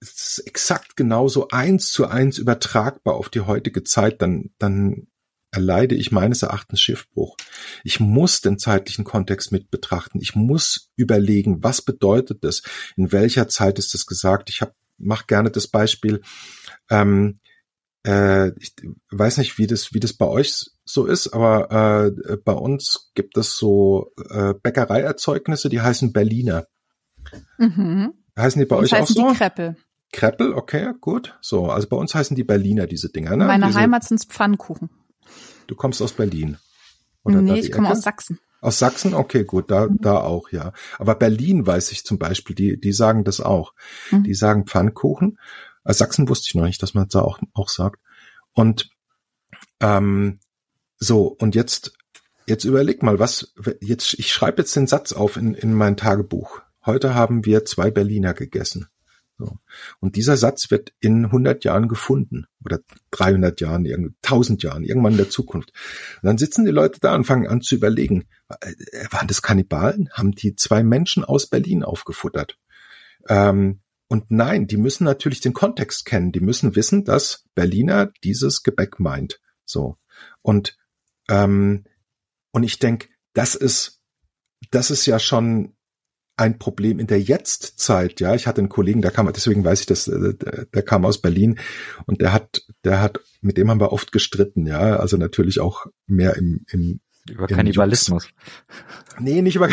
es ist exakt genauso eins zu eins übertragbar auf die heutige Zeit, dann, dann erleide ich meines Erachtens Schiffbruch. Ich muss den zeitlichen Kontext mit betrachten. Ich muss überlegen, was bedeutet das? In welcher Zeit ist das gesagt? Ich hab, mach gerne das Beispiel. Ähm, äh, ich weiß nicht, wie das, wie das bei euch so ist, aber äh, bei uns gibt es so äh, Bäckereierzeugnisse, die heißen Berliner. Mhm. Heißen die bei uns euch auch so? Die Kreppel. Kreppel, okay, gut. So, also bei uns heißen die Berliner diese Dinger. Ne? Meine diese, Heimat sind Pfannkuchen. Du kommst aus Berlin. Oder nee, ich komme aus Sachsen. Aus Sachsen? Okay, gut, da, mhm. da auch, ja. Aber Berlin weiß ich zum Beispiel, die, die sagen das auch. Mhm. Die sagen Pfannkuchen. Aus Sachsen wusste ich noch nicht, dass man da auch, auch sagt. Und ähm, so, und jetzt, jetzt überleg mal, was, jetzt, ich schreibe jetzt den Satz auf in, in mein Tagebuch. Heute haben wir zwei Berliner gegessen. So. Und dieser Satz wird in 100 Jahren gefunden oder 300 Jahren, 1000 Jahren, irgendwann in der Zukunft. Und dann sitzen die Leute da und fangen an zu überlegen, äh, waren das Kannibalen? Haben die zwei Menschen aus Berlin aufgefuttert? Ähm, und nein, die müssen natürlich den Kontext kennen. Die müssen wissen, dass Berliner dieses Gebäck meint. So. Und, ähm, und ich denke, das ist, das ist ja schon ein Problem in der Jetztzeit. Ja, ich hatte einen Kollegen, der kam, deswegen weiß ich das, äh, der kam aus Berlin und der hat, der hat, mit dem haben wir oft gestritten. Ja, also natürlich auch mehr im, im über Kannibalismus. Nee, nicht über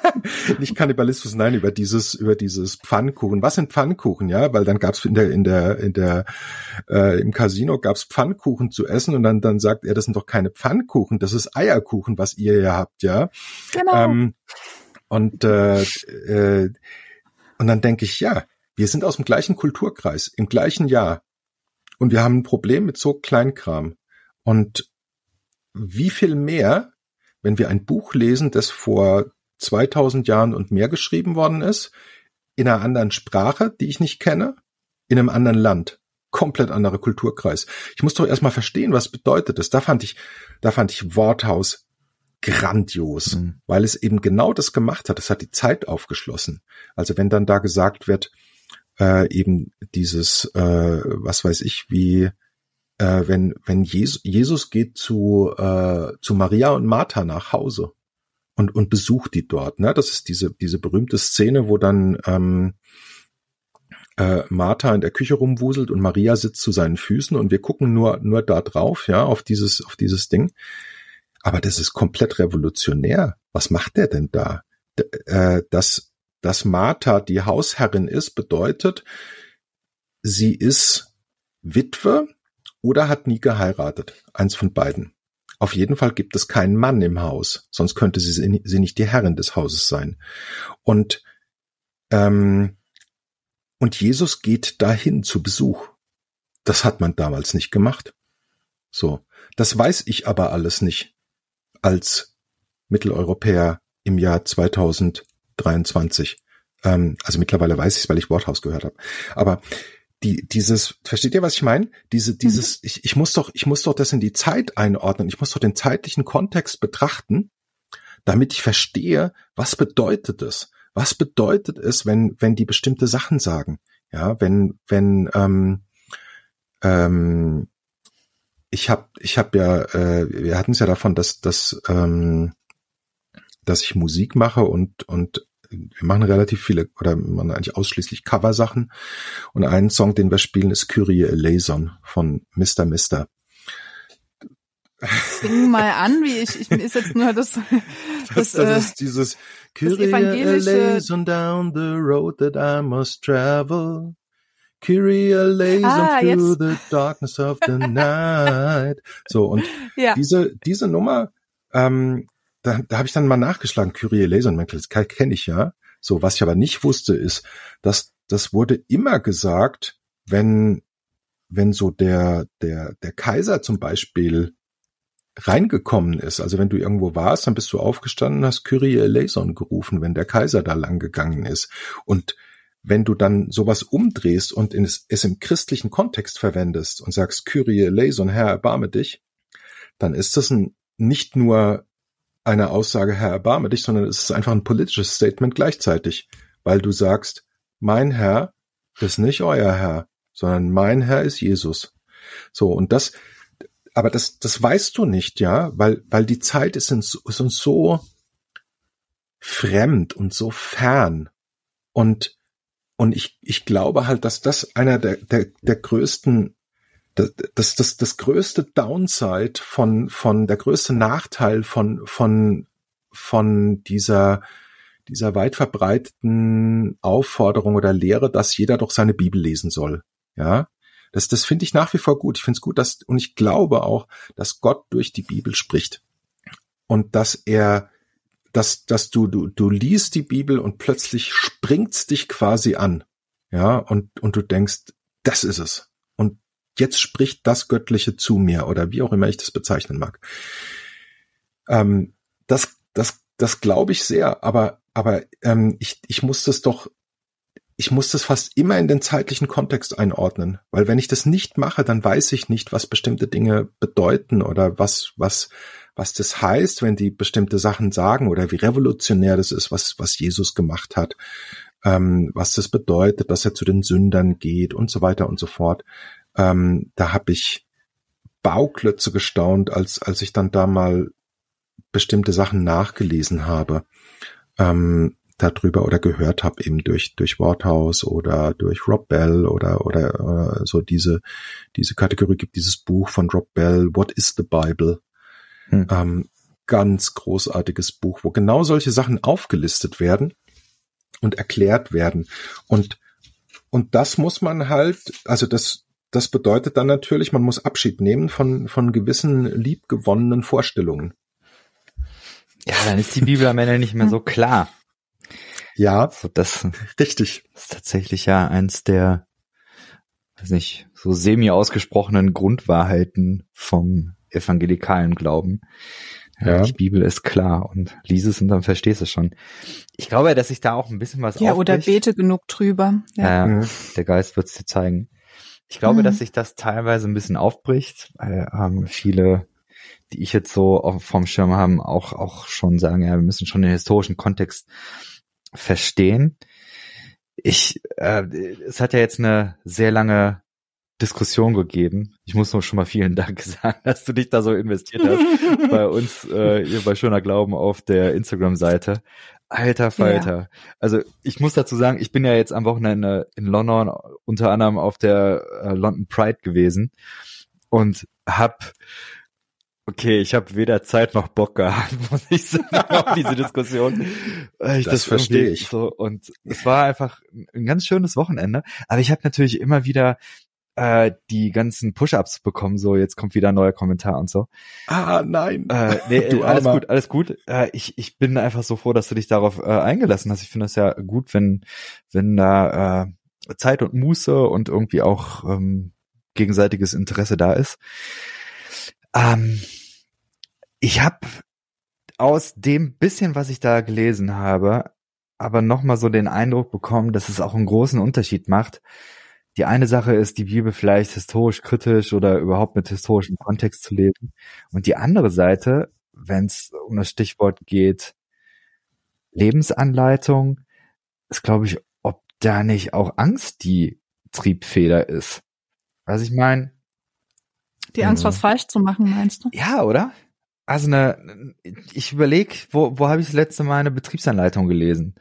nicht Kannibalismus, nein, über dieses über dieses Pfannkuchen. Was sind Pfannkuchen, ja? Weil dann gab's in der in der in der äh, im Casino gab's Pfannkuchen zu essen und dann dann sagt er, das sind doch keine Pfannkuchen, das ist Eierkuchen, was ihr ja habt, ja? Genau. Ähm, und, äh, äh, und dann denke ich, ja, wir sind aus dem gleichen Kulturkreis, im gleichen Jahr. Und wir haben ein Problem mit so Kleinkram. Und wie viel mehr, wenn wir ein Buch lesen, das vor 2000 Jahren und mehr geschrieben worden ist, in einer anderen Sprache, die ich nicht kenne, in einem anderen Land. Komplett anderer Kulturkreis. Ich muss doch erstmal verstehen, was bedeutet das. Da fand ich, da fand ich Worthaus grandios, mhm. weil es eben genau das gemacht hat. Es hat die Zeit aufgeschlossen. Also wenn dann da gesagt wird, äh, eben dieses, äh, was weiß ich, wie äh, wenn wenn Jesus, Jesus geht zu äh, zu Maria und Martha nach Hause und und besucht die dort. Ne, das ist diese diese berühmte Szene, wo dann ähm, äh, Martha in der Küche rumwuselt und Maria sitzt zu seinen Füßen und wir gucken nur nur da drauf, ja, auf dieses auf dieses Ding. Aber das ist komplett revolutionär. Was macht der denn da? D äh, dass, dass Martha die Hausherrin ist, bedeutet, sie ist Witwe oder hat nie geheiratet. Eins von beiden. Auf jeden Fall gibt es keinen Mann im Haus, sonst könnte sie, sie nicht die Herrin des Hauses sein. Und, ähm, und Jesus geht dahin zu Besuch. Das hat man damals nicht gemacht. So. Das weiß ich aber alles nicht als Mitteleuropäer im Jahr 2023. Ähm, also mittlerweile weiß ich es, weil ich Worthaus gehört habe. Aber die, dieses, versteht ihr, was ich meine? Diese, mhm. dieses, mhm. ich, ich muss doch, ich muss doch das in die Zeit einordnen. Ich muss doch den zeitlichen Kontext betrachten, damit ich verstehe, was bedeutet es? Was bedeutet es, wenn, wenn die bestimmte Sachen sagen? Ja, wenn, wenn, ähm, ähm, ich habe ich hab ja, äh, wir hatten es ja davon, dass, dass, ähm, dass ich Musik mache und, und wir machen relativ viele oder wir machen eigentlich ausschließlich Cover-Sachen. Und ein Song, den wir spielen, ist Kyrie Eleison von Mr. Mister. Sing mal an, wie ich, ich ist jetzt nur das, das, das, das äh, ist dieses Kyrie Eleison down the road that I must travel. Kyrie ah, through the darkness of the night. So, und ja. diese, diese Nummer, ähm, da, da habe ich dann mal nachgeschlagen, Kyrie Eleison, das kenne ich ja. So, was ich aber nicht wusste, ist, dass das wurde immer gesagt, wenn, wenn so der, der, der Kaiser zum Beispiel reingekommen ist. Also wenn du irgendwo warst, dann bist du aufgestanden, hast Kyrie eleison gerufen, wenn der Kaiser da lang gegangen ist. Und wenn du dann sowas umdrehst und es, im christlichen Kontext verwendest und sagst Kyrie eleison, Herr, erbarme dich, dann ist das ein, nicht nur eine Aussage, Herr, erbarme dich, sondern es ist einfach ein politisches Statement gleichzeitig, weil du sagst, mein Herr ist nicht euer Herr, sondern mein Herr ist Jesus. So, und das, aber das, das weißt du nicht, ja, weil, weil die Zeit ist uns, ist uns so fremd und so fern. Und, und ich, ich glaube halt, dass das einer der, der, der größten, das, das, das, größte Downside von, von, der größte Nachteil von, von, von dieser, dieser weit verbreiteten Aufforderung oder Lehre, dass jeder doch seine Bibel lesen soll. Ja, das, das finde ich nach wie vor gut. Ich finde es gut, dass, und ich glaube auch, dass Gott durch die Bibel spricht. Und dass er, dass, dass du, du, du liest die Bibel und plötzlich springt's dich quasi an. Ja, und, und du denkst, das ist es. Und jetzt spricht das Göttliche zu mir oder wie auch immer ich das bezeichnen mag. Ähm, das, das, das glaube ich sehr, aber, aber ähm, ich, ich muss das doch ich muss das fast immer in den zeitlichen Kontext einordnen, weil wenn ich das nicht mache, dann weiß ich nicht, was bestimmte Dinge bedeuten oder was, was, was das heißt, wenn die bestimmte Sachen sagen oder wie revolutionär das ist, was, was Jesus gemacht hat, ähm, was das bedeutet, dass er zu den Sündern geht und so weiter und so fort. Ähm, da habe ich Bauklötze gestaunt, als, als ich dann da mal bestimmte Sachen nachgelesen habe. Ähm, darüber oder gehört habe, eben durch, durch Worthaus oder durch Rob Bell oder, oder, oder so diese, diese Kategorie gibt dieses Buch von Rob Bell, What is the Bible? Hm. Ähm, ganz großartiges Buch, wo genau solche Sachen aufgelistet werden und erklärt werden. Und, und das muss man halt, also das, das bedeutet dann natürlich, man muss Abschied nehmen von, von gewissen liebgewonnenen Vorstellungen. Ja, dann ist die Bibel am Ende nicht mehr so klar. Ja, so das richtig. ist tatsächlich ja eins der, weiß nicht, so semi ausgesprochenen Grundwahrheiten vom evangelikalen Glauben. Ja. Die Bibel ist klar und lies es und dann verstehst du es schon. Ich glaube, dass ich da auch ein bisschen was Ja, oder bete genug drüber. Ja, äh, der Geist wird es dir zeigen. Ich glaube, mhm. dass sich das teilweise ein bisschen aufbricht, weil ähm, viele, die ich jetzt so auf, vom Schirm haben, auch, auch schon sagen, ja, wir müssen schon den historischen Kontext verstehen. Ich, äh, es hat ja jetzt eine sehr lange Diskussion gegeben. Ich muss noch schon mal vielen Dank sagen, dass du dich da so investiert hast bei uns äh, hier bei Schöner Glauben auf der Instagram-Seite. Alter Falter. Ja. Also ich muss dazu sagen, ich bin ja jetzt am Wochenende in London unter anderem auf der äh, London Pride gewesen und hab Okay, ich habe weder Zeit noch Bock gehabt, muss ich sagen, auf diese Diskussion. Ich das, das verstehe ich. So, und es war einfach ein ganz schönes Wochenende. Aber ich habe natürlich immer wieder äh, die ganzen Push-ups bekommen. So, jetzt kommt wieder ein neuer Kommentar und so. Ah, nein. Äh, nee, du alles gut, alles gut. Äh, ich, ich bin einfach so froh, dass du dich darauf äh, eingelassen hast. Ich finde das ja gut, wenn, wenn da äh, Zeit und Muße und irgendwie auch ähm, gegenseitiges Interesse da ist. Ähm, ich habe aus dem bisschen, was ich da gelesen habe, aber nochmal so den Eindruck bekommen, dass es auch einen großen Unterschied macht. Die eine Sache ist, die Bibel vielleicht historisch kritisch oder überhaupt mit historischem Kontext zu lesen. Und die andere Seite, wenn es um das Stichwort geht, Lebensanleitung, ist, glaube ich, ob da nicht auch Angst die Triebfeder ist. Was ich meine, die Angst, was falsch zu machen, meinst du? Ja, oder? Also eine, ich überlege, wo, wo habe ich das letzte Mal eine Betriebsanleitung gelesen?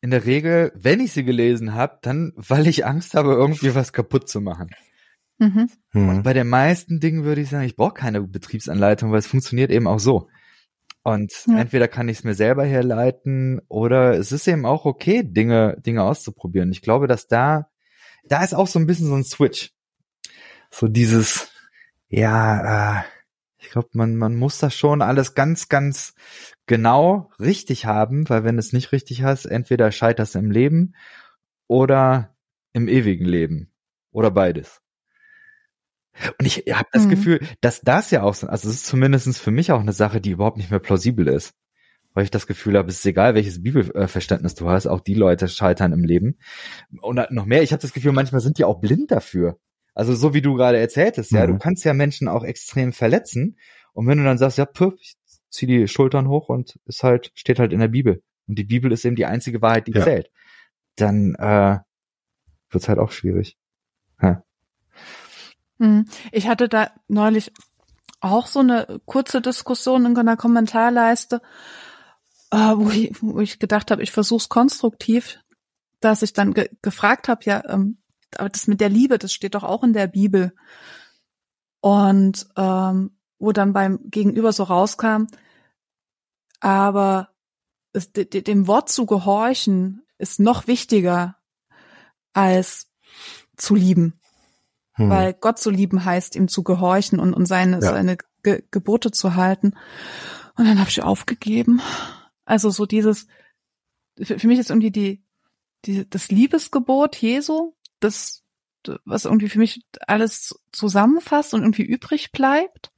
in der Regel, wenn ich sie gelesen habe, dann, weil ich Angst habe, irgendwie was kaputt zu machen. Mhm. Und bei den meisten Dingen würde ich sagen, ich brauche keine Betriebsanleitung, weil es funktioniert eben auch so. Und ja. entweder kann ich es mir selber herleiten oder es ist eben auch okay, Dinge, Dinge auszuprobieren. Ich glaube, dass da, da ist auch so ein bisschen so ein Switch. So dieses, ja, äh, ich glaube, man, man muss das schon alles ganz, ganz genau richtig haben, weil wenn es nicht richtig hast, entweder scheiterst du im Leben oder im ewigen Leben oder beides. Und ich habe das mhm. Gefühl, dass das ja auch so, also es ist zumindestens für mich auch eine Sache, die überhaupt nicht mehr plausibel ist. Weil ich das Gefühl habe, es ist egal, welches Bibelverständnis du hast, auch die Leute scheitern im Leben. Und noch mehr, ich habe das Gefühl, manchmal sind die auch blind dafür. Also so wie du gerade erzähltest, mhm. ja, du mhm. kannst ja Menschen auch extrem verletzen. Und wenn du dann sagst, ja, püff, ich zieh die Schultern hoch und ist halt, steht halt in der Bibel. Und die Bibel ist eben die einzige Wahrheit, die ja. zählt. Dann äh, wird's halt auch schwierig. Ja. Hm. Ich hatte da neulich auch so eine kurze Diskussion in einer Kommentarleiste, äh, wo, ich, wo ich gedacht habe, ich versuche es konstruktiv, dass ich dann ge gefragt habe, ja, ähm, aber das mit der Liebe, das steht doch auch in der Bibel. Und ähm, wo dann beim Gegenüber so rauskam, aber es, de, de, dem Wort zu gehorchen ist noch wichtiger als zu lieben. Hm. Weil Gott zu lieben heißt, ihm zu gehorchen und, und seine, ja. seine Ge Gebote zu halten. Und dann habe ich aufgegeben. Also so dieses, für, für mich ist irgendwie die, die, das Liebesgebot Jesu, das, was irgendwie für mich alles zusammenfasst und irgendwie übrig bleibt.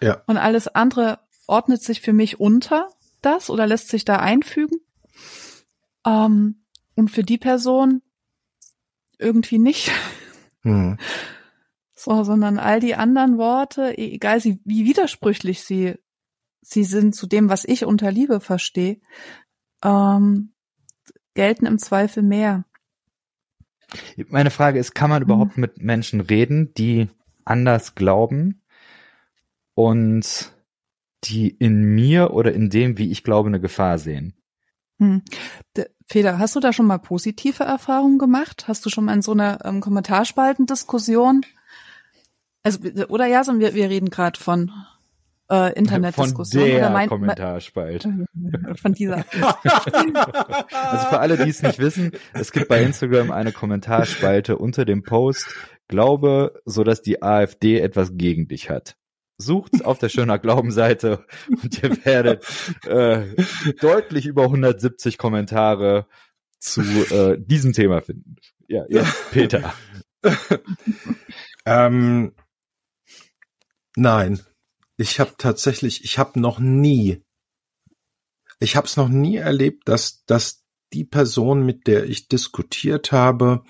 Ja. Und alles andere ordnet sich für mich unter das oder lässt sich da einfügen. Ähm, und für die Person irgendwie nicht. Mhm. So, sondern all die anderen Worte, e-, egal sie, wie widersprüchlich sie, sie sind zu dem, was ich unter Liebe verstehe, ähm, gelten im Zweifel mehr. Meine Frage ist, kann man mhm. überhaupt mit Menschen reden, die anders glauben und die in mir oder in dem, wie ich glaube, eine Gefahr sehen? Hm. Feder, hast du da schon mal positive Erfahrungen gemacht? Hast du schon mal in so einer ähm, Kommentarspaltendiskussion also, oder ja, so, wir, wir reden gerade von äh, Internetdiskussion. Von der oder mein, Kommentarspalte. Von dieser. also für alle, die es nicht wissen, es gibt bei Instagram eine Kommentarspalte unter dem Post, glaube, so dass die AfD etwas gegen dich hat. Sucht's auf der Schöner Glaubenseite und ihr werdet äh, deutlich über 170 Kommentare zu äh, diesem Thema finden. Ja, jetzt Peter. ähm, Nein, ich habe tatsächlich, ich habe noch nie, ich habe es noch nie erlebt, dass, dass die Person, mit der ich diskutiert habe,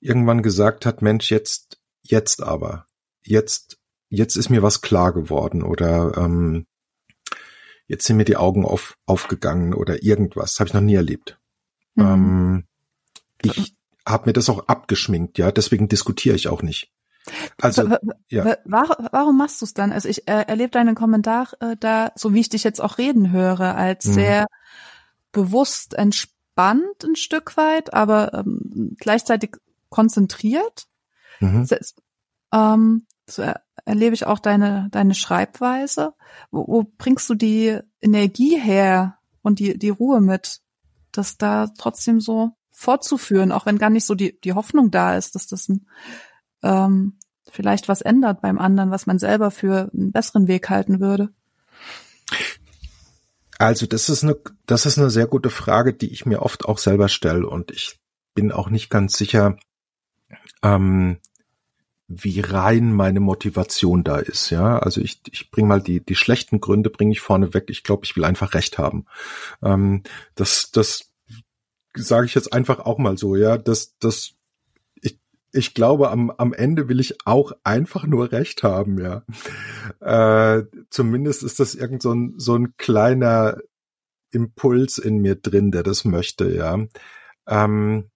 irgendwann gesagt hat, Mensch, jetzt, jetzt aber, jetzt, jetzt ist mir was klar geworden oder ähm, jetzt sind mir die Augen auf, aufgegangen oder irgendwas. Habe ich noch nie erlebt. Mhm. Ähm, ich habe mir das auch abgeschminkt, ja, deswegen diskutiere ich auch nicht. Also, ja. Warum machst du es dann? Also ich äh, erlebe deinen Kommentar äh, da, so wie ich dich jetzt auch reden höre, als mhm. sehr bewusst entspannt ein Stück weit, aber ähm, gleichzeitig konzentriert. Mhm. Das, ähm, so erlebe ich auch deine, deine Schreibweise. Wo, wo bringst du die Energie her und die, die Ruhe mit, das da trotzdem so fortzuführen, auch wenn gar nicht so die, die Hoffnung da ist, dass das ein ähm, vielleicht was ändert beim anderen, was man selber für einen besseren Weg halten würde? Also das ist eine, das ist eine sehr gute Frage, die ich mir oft auch selber stelle und ich bin auch nicht ganz sicher, ähm, wie rein meine Motivation da ist. Ja, also ich, ich bringe mal die die schlechten Gründe bringe ich vorne weg. Ich glaube, ich will einfach Recht haben. Ähm, das das sage ich jetzt einfach auch mal so. Ja, das das ich glaube, am, am Ende will ich auch einfach nur recht haben, ja. Äh, zumindest ist das irgend so ein, so ein kleiner Impuls in mir drin, der das möchte, ja. Ähm,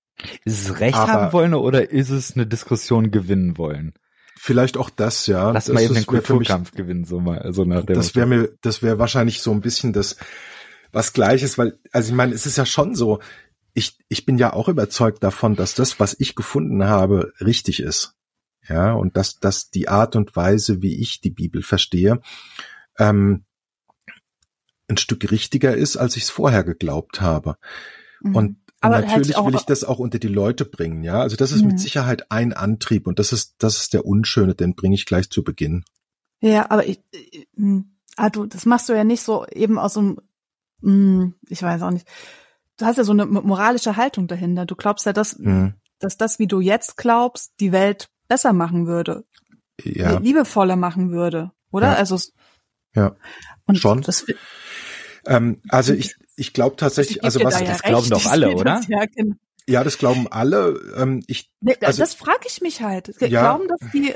ist es Recht haben wollen oder ist es eine Diskussion gewinnen wollen? Vielleicht auch das, ja. Lass das mal eben den Kulturkampf mich, gewinnen, so mal, so nach dem. Das wäre mir, das wäre wahrscheinlich so ein bisschen das, was Gleiches, weil, also ich meine, es ist ja schon so, ich, ich bin ja auch überzeugt davon, dass das, was ich gefunden habe, richtig ist. Ja, und dass, dass die Art und Weise, wie ich die Bibel verstehe, ähm, ein Stück richtiger ist, als ich es vorher geglaubt habe. Mhm. Und aber natürlich will ich das auch unter die Leute bringen, ja. Also das ist mhm. mit Sicherheit ein Antrieb und das ist, das ist der Unschöne, den bringe ich gleich zu Beginn. Ja, aber ich, ich hm, ah, du, das machst du ja nicht so eben aus so einem, hm, ich weiß auch nicht. Du hast ja so eine moralische Haltung dahinter. Du glaubst ja, dass, mhm. dass das, wie du jetzt glaubst, die Welt besser machen würde. Ja. Liebevoller machen würde, oder? Ja. Also ja. Und schon. Das, ähm, also ich, ich glaube tatsächlich, also was da ja das glauben doch alle, oder? Ja, genau. ja, das glauben alle. Ähm, ich, also, das frage ich mich halt. Ja, glauben, dass die,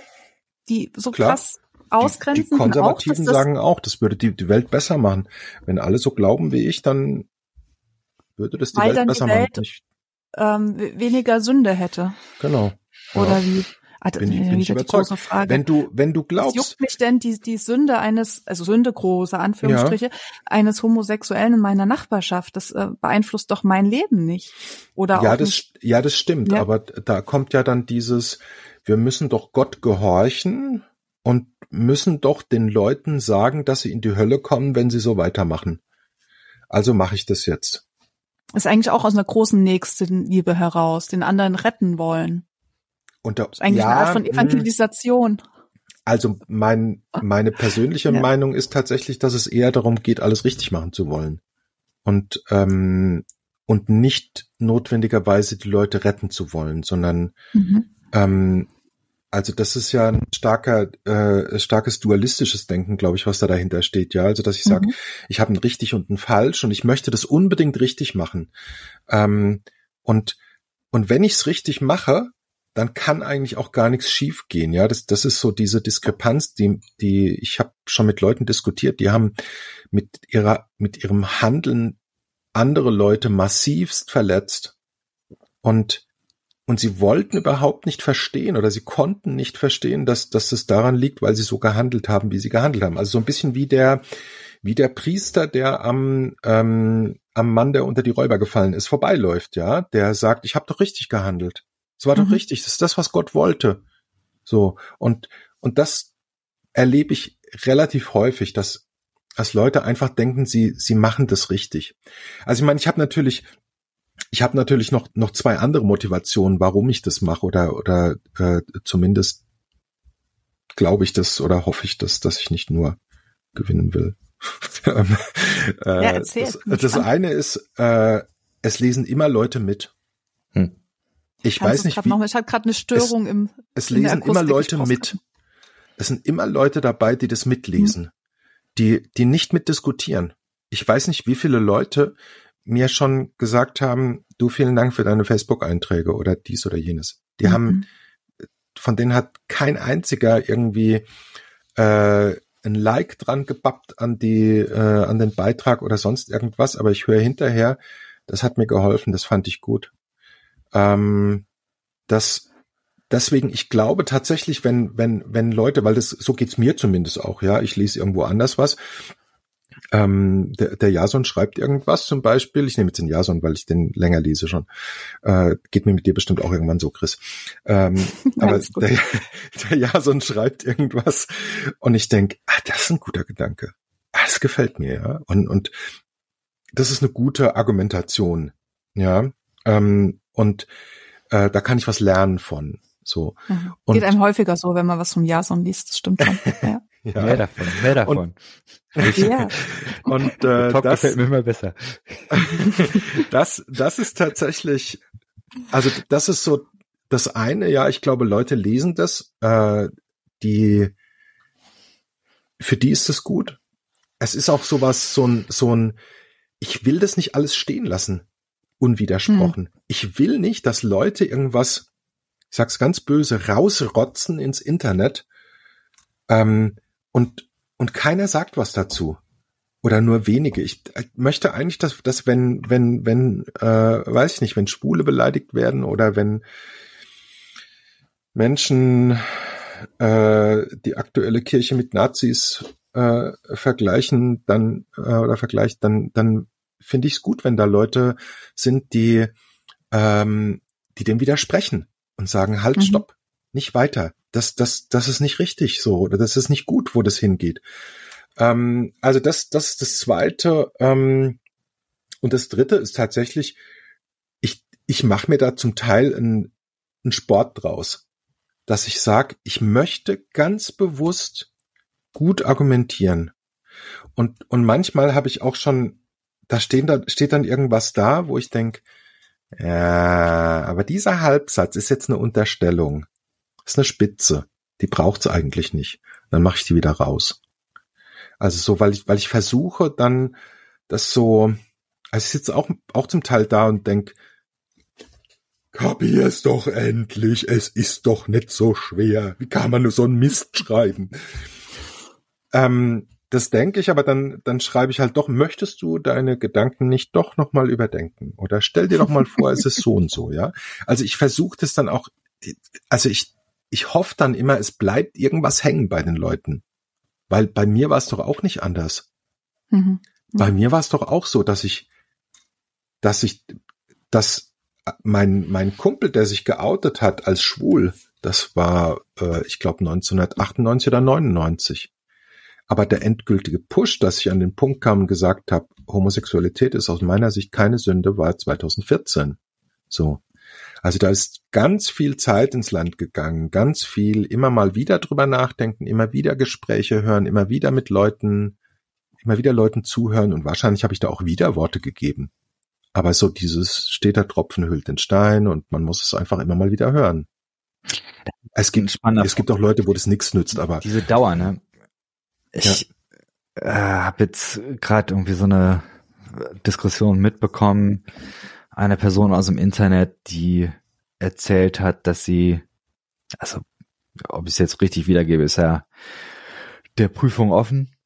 die so klar. krass ausgrenzen. Die, die Konservativen auch, sagen auch, das würde die, die Welt besser machen. Wenn alle so glauben wie ich, dann würde das die Welt besser die Welt, machen. Ähm, weniger Sünde hätte. Genau. Oder ja. wie? Also, bin ich, bin ich überzeugt. Frage. Wenn du, wenn du glaubst. Was juckt mich denn die, die Sünde eines, also Sünde große Anführungsstriche, ja. eines Homosexuellen in meiner Nachbarschaft? Das äh, beeinflusst doch mein Leben nicht. Oder ja, auch das, nicht. ja, das stimmt. Ja. Aber da kommt ja dann dieses, wir müssen doch Gott gehorchen und müssen doch den Leuten sagen, dass sie in die Hölle kommen, wenn sie so weitermachen. Also mache ich das jetzt. Ist eigentlich auch aus einer großen Nächstenliebe heraus, den anderen retten wollen. Und da, ist eigentlich ja, eine Art von hm. Evangelisation. Also mein, meine persönliche ja. Meinung ist tatsächlich, dass es eher darum geht, alles richtig machen zu wollen. Und, ähm, und nicht notwendigerweise die Leute retten zu wollen, sondern mhm. ähm, also das ist ja ein starker, äh, starkes dualistisches Denken, glaube ich, was da dahinter steht. Ja, also dass ich sage, mhm. ich habe ein richtig und ein falsch und ich möchte das unbedingt richtig machen. Ähm, und und wenn ich es richtig mache, dann kann eigentlich auch gar nichts schiefgehen. Ja, das, das ist so diese Diskrepanz, die, die ich habe schon mit Leuten diskutiert, die haben mit ihrer, mit ihrem Handeln andere Leute massivst verletzt und und sie wollten überhaupt nicht verstehen oder sie konnten nicht verstehen, dass, dass es daran liegt, weil sie so gehandelt haben, wie sie gehandelt haben. Also so ein bisschen wie der, wie der Priester, der am, ähm, am Mann, der unter die Räuber gefallen ist, vorbeiläuft, ja, der sagt, ich habe doch richtig gehandelt. Es war mhm. doch richtig, das ist das, was Gott wollte. So, und, und das erlebe ich relativ häufig, dass, dass Leute einfach denken, sie, sie machen das richtig. Also ich meine, ich habe natürlich, ich habe natürlich noch, noch zwei andere Motivationen, warum ich das mache oder, oder äh, zumindest glaube ich das oder hoffe ich das, dass ich nicht nur gewinnen will. Äh, ja, erzähl, das, das eine ist, äh, es lesen immer Leute mit. Hm. Ich Kannst weiß nicht, wie, noch, ich hatte gerade eine Störung es, im. Es lesen immer Leute mit. Es sind immer Leute dabei, die das mitlesen, hm. die, die nicht mitdiskutieren. Ich weiß nicht, wie viele Leute mir schon gesagt haben, du vielen Dank für deine Facebook-Einträge oder dies oder jenes. Die mhm. haben, von denen hat kein einziger irgendwie äh, ein Like dran gebappt an die, äh, an den Beitrag oder sonst irgendwas, aber ich höre hinterher, das hat mir geholfen, das fand ich gut. Ähm, das deswegen, ich glaube tatsächlich, wenn, wenn, wenn Leute, weil das, so geht's mir zumindest auch, ja, ich lese irgendwo anders was. Ähm, der, der Jason schreibt irgendwas zum Beispiel, ich nehme jetzt den Jason, weil ich den länger lese schon. Äh, geht mir mit dir bestimmt auch irgendwann so, Chris. Ähm, aber der, der Jason schreibt irgendwas und ich denke, ah, das ist ein guter Gedanke. Ah, das gefällt mir, ja. Und, und das ist eine gute Argumentation, ja. Ähm, und äh, da kann ich was lernen von. So. Mhm. Und Geht einem häufiger so, wenn man was vom Jason liest, das stimmt schon. Ja. Ja. Mehr davon, mehr davon. Und, ja. und äh, Talk das gefällt mir immer besser. das, das ist tatsächlich, also das ist so das eine, ja, ich glaube, Leute lesen das, äh, die für die ist es gut. Es ist auch sowas, so ein, so ein, ich will das nicht alles stehen lassen unwidersprochen. Hm. Ich will nicht, dass Leute irgendwas, ich sag's ganz böse, rausrotzen ins Internet ähm, und, und keiner sagt was dazu. Oder nur wenige. Ich möchte eigentlich, dass, dass wenn, wenn, wenn, äh, weiß ich nicht, wenn Spule beleidigt werden oder wenn Menschen äh, die aktuelle Kirche mit Nazis äh, vergleichen, dann äh, oder vergleicht, dann, dann finde ich es gut, wenn da Leute sind, die ähm, die dem widersprechen und sagen, halt, Mhm. stopp, nicht weiter. Das, das, das ist nicht richtig so oder das ist nicht gut, wo das hingeht. Ähm, also das, das ist das Zweite. Ähm, und das Dritte ist tatsächlich, ich, ich mache mir da zum Teil einen, einen Sport draus, dass ich sage, ich möchte ganz bewusst gut argumentieren. Und, und manchmal habe ich auch schon, da stehen da, steht dann irgendwas da, wo ich denk, ja, aber dieser Halbsatz ist jetzt eine Unterstellung. Ist eine Spitze. Die braucht's eigentlich nicht. Dann mache ich die wieder raus. Also so, weil ich, weil ich versuche dann, das so, also ich sitze auch, auch zum Teil da und denk, kapier's doch endlich, es ist doch nicht so schwer. Wie kann man nur so einen Mist schreiben? Ähm, das denke ich, aber dann, dann schreibe ich halt doch, möchtest du deine Gedanken nicht doch nochmal überdenken? Oder stell dir doch mal vor, es ist so und so, ja? Also ich versuche das dann auch, also ich, ich hoffe dann immer, es bleibt irgendwas hängen bei den Leuten. Weil bei mir war es doch auch nicht anders. Mhm. Bei mir war es doch auch so, dass ich, dass ich, dass mein, mein Kumpel, der sich geoutet hat als schwul, das war, äh, ich glaube, 1998 oder 99. Aber der endgültige Push, dass ich an den Punkt kam und gesagt habe, Homosexualität ist aus meiner Sicht keine Sünde, war 2014. So. Also da ist ganz viel Zeit ins Land gegangen, ganz viel immer mal wieder drüber nachdenken, immer wieder Gespräche hören, immer wieder mit Leuten, immer wieder Leuten zuhören und wahrscheinlich habe ich da auch wieder Worte gegeben. Aber so dieses steht der Tropfen hüllt den Stein und man muss es einfach immer mal wieder hören. Es gibt, es gibt auch Leute, wo das nichts nützt, aber diese Dauer, ne? Ich ja. äh, habe jetzt gerade irgendwie so eine Diskussion mitbekommen. Eine Person aus dem Internet, die erzählt hat, dass sie, also ob ich es jetzt richtig wiedergebe, ist ja der Prüfung offen,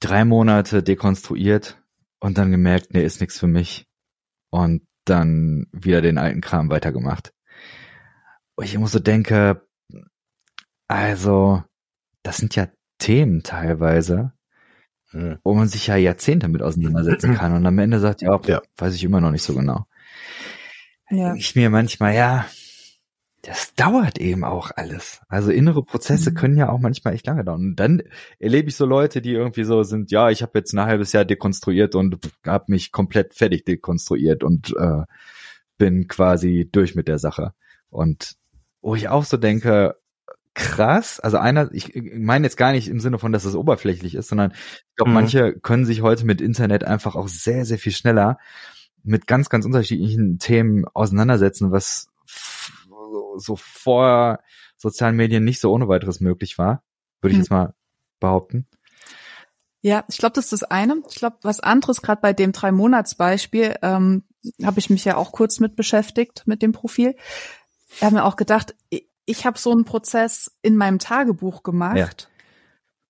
drei Monate dekonstruiert und dann gemerkt, nee, ist nichts für mich und dann wieder den alten Kram weitergemacht. Und ich immer so denke, also das sind ja Themen teilweise, wo man sich ja Jahrzehnte mit auseinandersetzen kann und am Ende sagt, ja, ja. weiß ich immer noch nicht so genau. Ja. Ich mir manchmal, ja, das dauert eben auch alles. Also innere Prozesse mhm. können ja auch manchmal echt lange dauern. Und dann erlebe ich so Leute, die irgendwie so sind, ja, ich habe jetzt ein halbes Jahr dekonstruiert und habe mich komplett fertig dekonstruiert und äh, bin quasi durch mit der Sache. Und wo ich auch so denke, krass. Also einer, ich meine jetzt gar nicht im Sinne von, dass es oberflächlich ist, sondern ich glaube, mhm. manche können sich heute mit Internet einfach auch sehr, sehr viel schneller mit ganz, ganz unterschiedlichen Themen auseinandersetzen, was so vor sozialen Medien nicht so ohne weiteres möglich war, würde ich mhm. jetzt mal behaupten. Ja, ich glaube, das ist das eine. Ich glaube, was anderes, gerade bei dem Drei-Monats-Beispiel, ähm, habe ich mich ja auch kurz mit beschäftigt, mit dem Profil. Ich habe mir auch gedacht, ich habe so einen Prozess in meinem Tagebuch gemacht. Ja.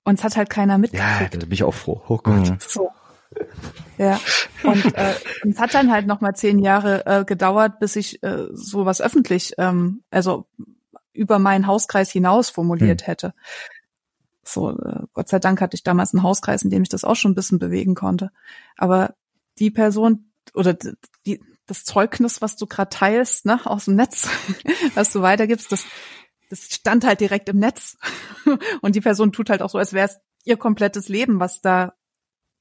Und es hat halt keiner mitgekriegt. Ja, da bin ich auch froh. Oh Gott. Mhm. So. Ja. Und äh, es hat dann halt nochmal zehn Jahre äh, gedauert, bis ich äh, sowas öffentlich, ähm, also über meinen Hauskreis hinaus formuliert hm. hätte. So, äh, Gott sei Dank hatte ich damals einen Hauskreis, in dem ich das auch schon ein bisschen bewegen konnte. Aber die Person oder die, das Zeugnis, was du gerade teilst, ne, aus dem Netz, was du weitergibst, das, das stand halt direkt im Netz. Und die Person tut halt auch so, als wäre es ihr komplettes Leben, was da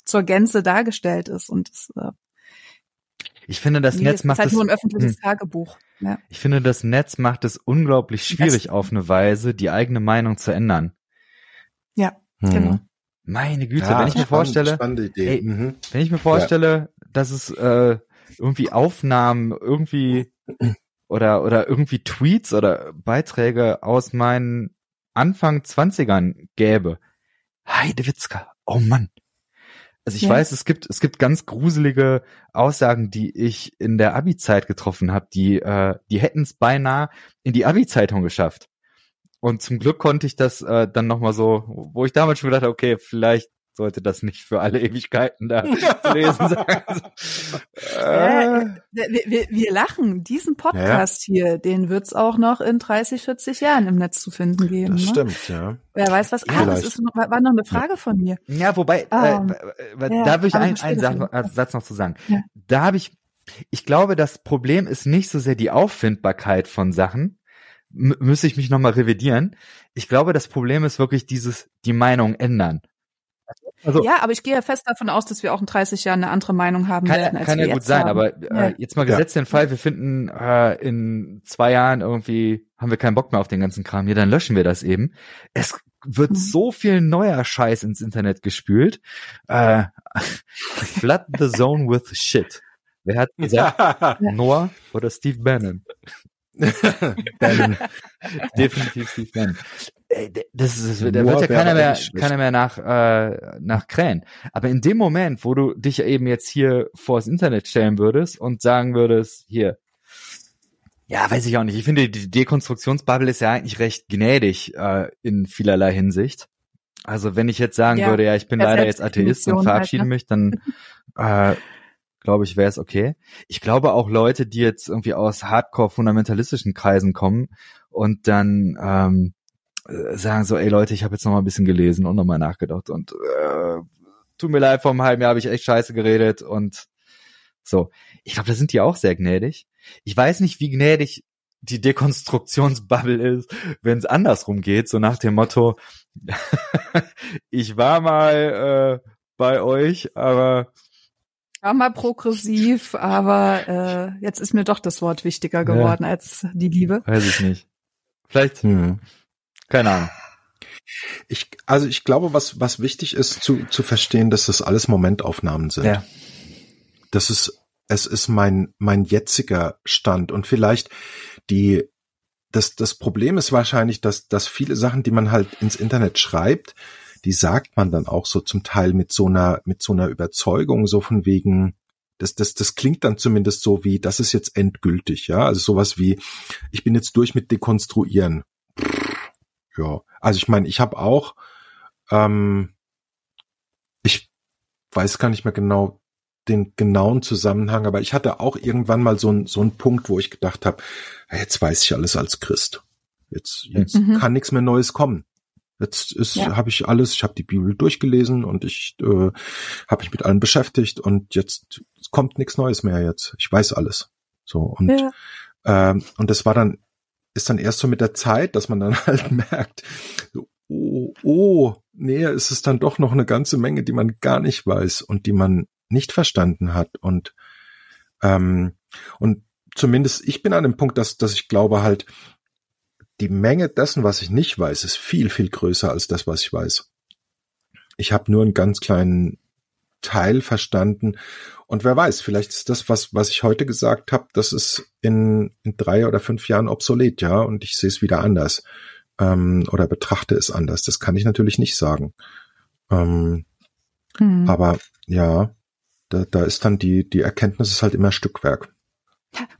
zur Gänze dargestellt ist. Und das, äh, ich finde, das nee, Netz macht ist halt es nur ein öffentliches hm. Tagebuch. Ja. Ich finde, das Netz macht es unglaublich schwierig, das, auf eine Weise die eigene Meinung zu ändern. Ja, hm. genau. Meine Güte, ja, wenn ich mir vorstelle, ey, mhm. wenn ich mir vorstelle, ja. dass es äh, irgendwie Aufnahmen irgendwie oder oder irgendwie Tweets oder Beiträge aus meinen Anfang Zwanzigern gäbe. Heidewitzka, oh Mann. Also ich ja. weiß, es gibt es gibt ganz gruselige Aussagen, die ich in der Abi-Zeit getroffen habe, die äh, die hätten es beinahe in die Abi-Zeitung geschafft. Und zum Glück konnte ich das äh, dann nochmal so, wo ich damals schon gedacht habe, okay, vielleicht sollte das nicht für alle Ewigkeiten da zu lesen sein. äh. wir, wir, wir lachen. Diesen Podcast ja. hier, den wird's auch noch in 30, 40 Jahren im Netz zu finden geben. Das ne? stimmt, ja. Wer weiß was. Ah, das ist noch, war noch eine Frage von mir. Ja, wobei, um, äh, ähm, ja, da würde ich einen, einen Satz, Satz, noch zu sagen. Ja. Da habe ich Ich glaube, das Problem ist nicht so sehr die Auffindbarkeit von Sachen. M müsste ich mich nochmal revidieren. Ich glaube, das Problem ist wirklich dieses, die Meinung ändern. Also, ja, aber ich gehe ja fest davon aus, dass wir auch in 30 Jahren eine andere Meinung haben kann, werden. Als kann ja gut sein, haben. aber äh, ja. jetzt mal gesetzt den Fall, wir finden äh, in zwei Jahren irgendwie, haben wir keinen Bock mehr auf den ganzen Kram. Ja, dann löschen wir das eben. Es wird mhm. so viel neuer Scheiß ins Internet gespült. Äh, flood the zone with shit. Wer hat gesagt? Ja. Noah oder Steve Bannon? Bannon. Definitiv Steve Bannon. Das ist, da wird ja keiner mehr, keiner mehr nach, äh, nach krähen. Aber in dem Moment, wo du dich eben jetzt hier vors Internet stellen würdest und sagen würdest, hier, ja, weiß ich auch nicht. Ich finde, die Dekonstruktionsbubble ist ja eigentlich recht gnädig äh, in vielerlei Hinsicht. Also wenn ich jetzt sagen ja, würde, ja, ich bin leider jetzt Atheist und verabschiede halt, ne? mich, dann äh, glaube ich, wäre es okay. Ich glaube auch Leute, die jetzt irgendwie aus Hardcore-fundamentalistischen Kreisen kommen und dann ähm, äh, sagen so, ey Leute, ich habe jetzt noch mal ein bisschen gelesen und noch mal nachgedacht und äh, tut mir leid, vor einem halben Jahr habe ich echt scheiße geredet und so. Ich glaube, da sind die auch sehr gnädig. Ich weiß nicht, wie gnädig die Dekonstruktionsbubble ist, wenn es andersrum geht, so nach dem Motto, ich war mal äh, bei euch, aber war mal progressiv, aber äh, jetzt ist mir doch das Wort wichtiger geworden ja. als die Liebe. Weiß ich nicht. Vielleicht, hm. Keine Ahnung. Ich, also ich glaube, was, was wichtig ist zu, zu verstehen, dass das alles Momentaufnahmen sind. Ja. Das ist, es ist mein, mein jetziger Stand und vielleicht die, das, das Problem ist wahrscheinlich, dass, dass viele Sachen, die man halt ins Internet schreibt, die sagt man dann auch so zum Teil mit so einer, mit so einer Überzeugung, so von wegen, das, das, das klingt dann zumindest so wie, das ist jetzt endgültig, ja. Also sowas wie, ich bin jetzt durch mit Dekonstruieren. Ja, also ich meine, ich habe auch, ähm, ich weiß gar nicht mehr genau den genauen Zusammenhang, aber ich hatte auch irgendwann mal so einen so einen Punkt, wo ich gedacht habe, jetzt weiß ich alles als Christ. Jetzt, jetzt mhm. kann nichts mehr Neues kommen. Jetzt ist, ja. habe ich alles, ich habe die Bibel durchgelesen und ich äh, habe mich mit allem beschäftigt und jetzt kommt nichts Neues mehr jetzt. Ich weiß alles. So und ja. ähm, und das war dann ist dann erst so mit der Zeit, dass man dann halt merkt, oh, oh, nee, es dann doch noch eine ganze Menge, die man gar nicht weiß und die man nicht verstanden hat und ähm, und zumindest ich bin an dem Punkt, dass dass ich glaube halt die Menge dessen, was ich nicht weiß, ist viel, viel größer als das, was ich weiß. Ich habe nur einen ganz kleinen Teil verstanden. Und wer weiß, vielleicht ist das, was, was ich heute gesagt habe, das ist in, in drei oder fünf Jahren obsolet, ja, und ich sehe es wieder anders ähm, oder betrachte es anders. Das kann ich natürlich nicht sagen. Ähm, hm. Aber ja, da, da ist dann die, die Erkenntnis ist halt immer Stückwerk.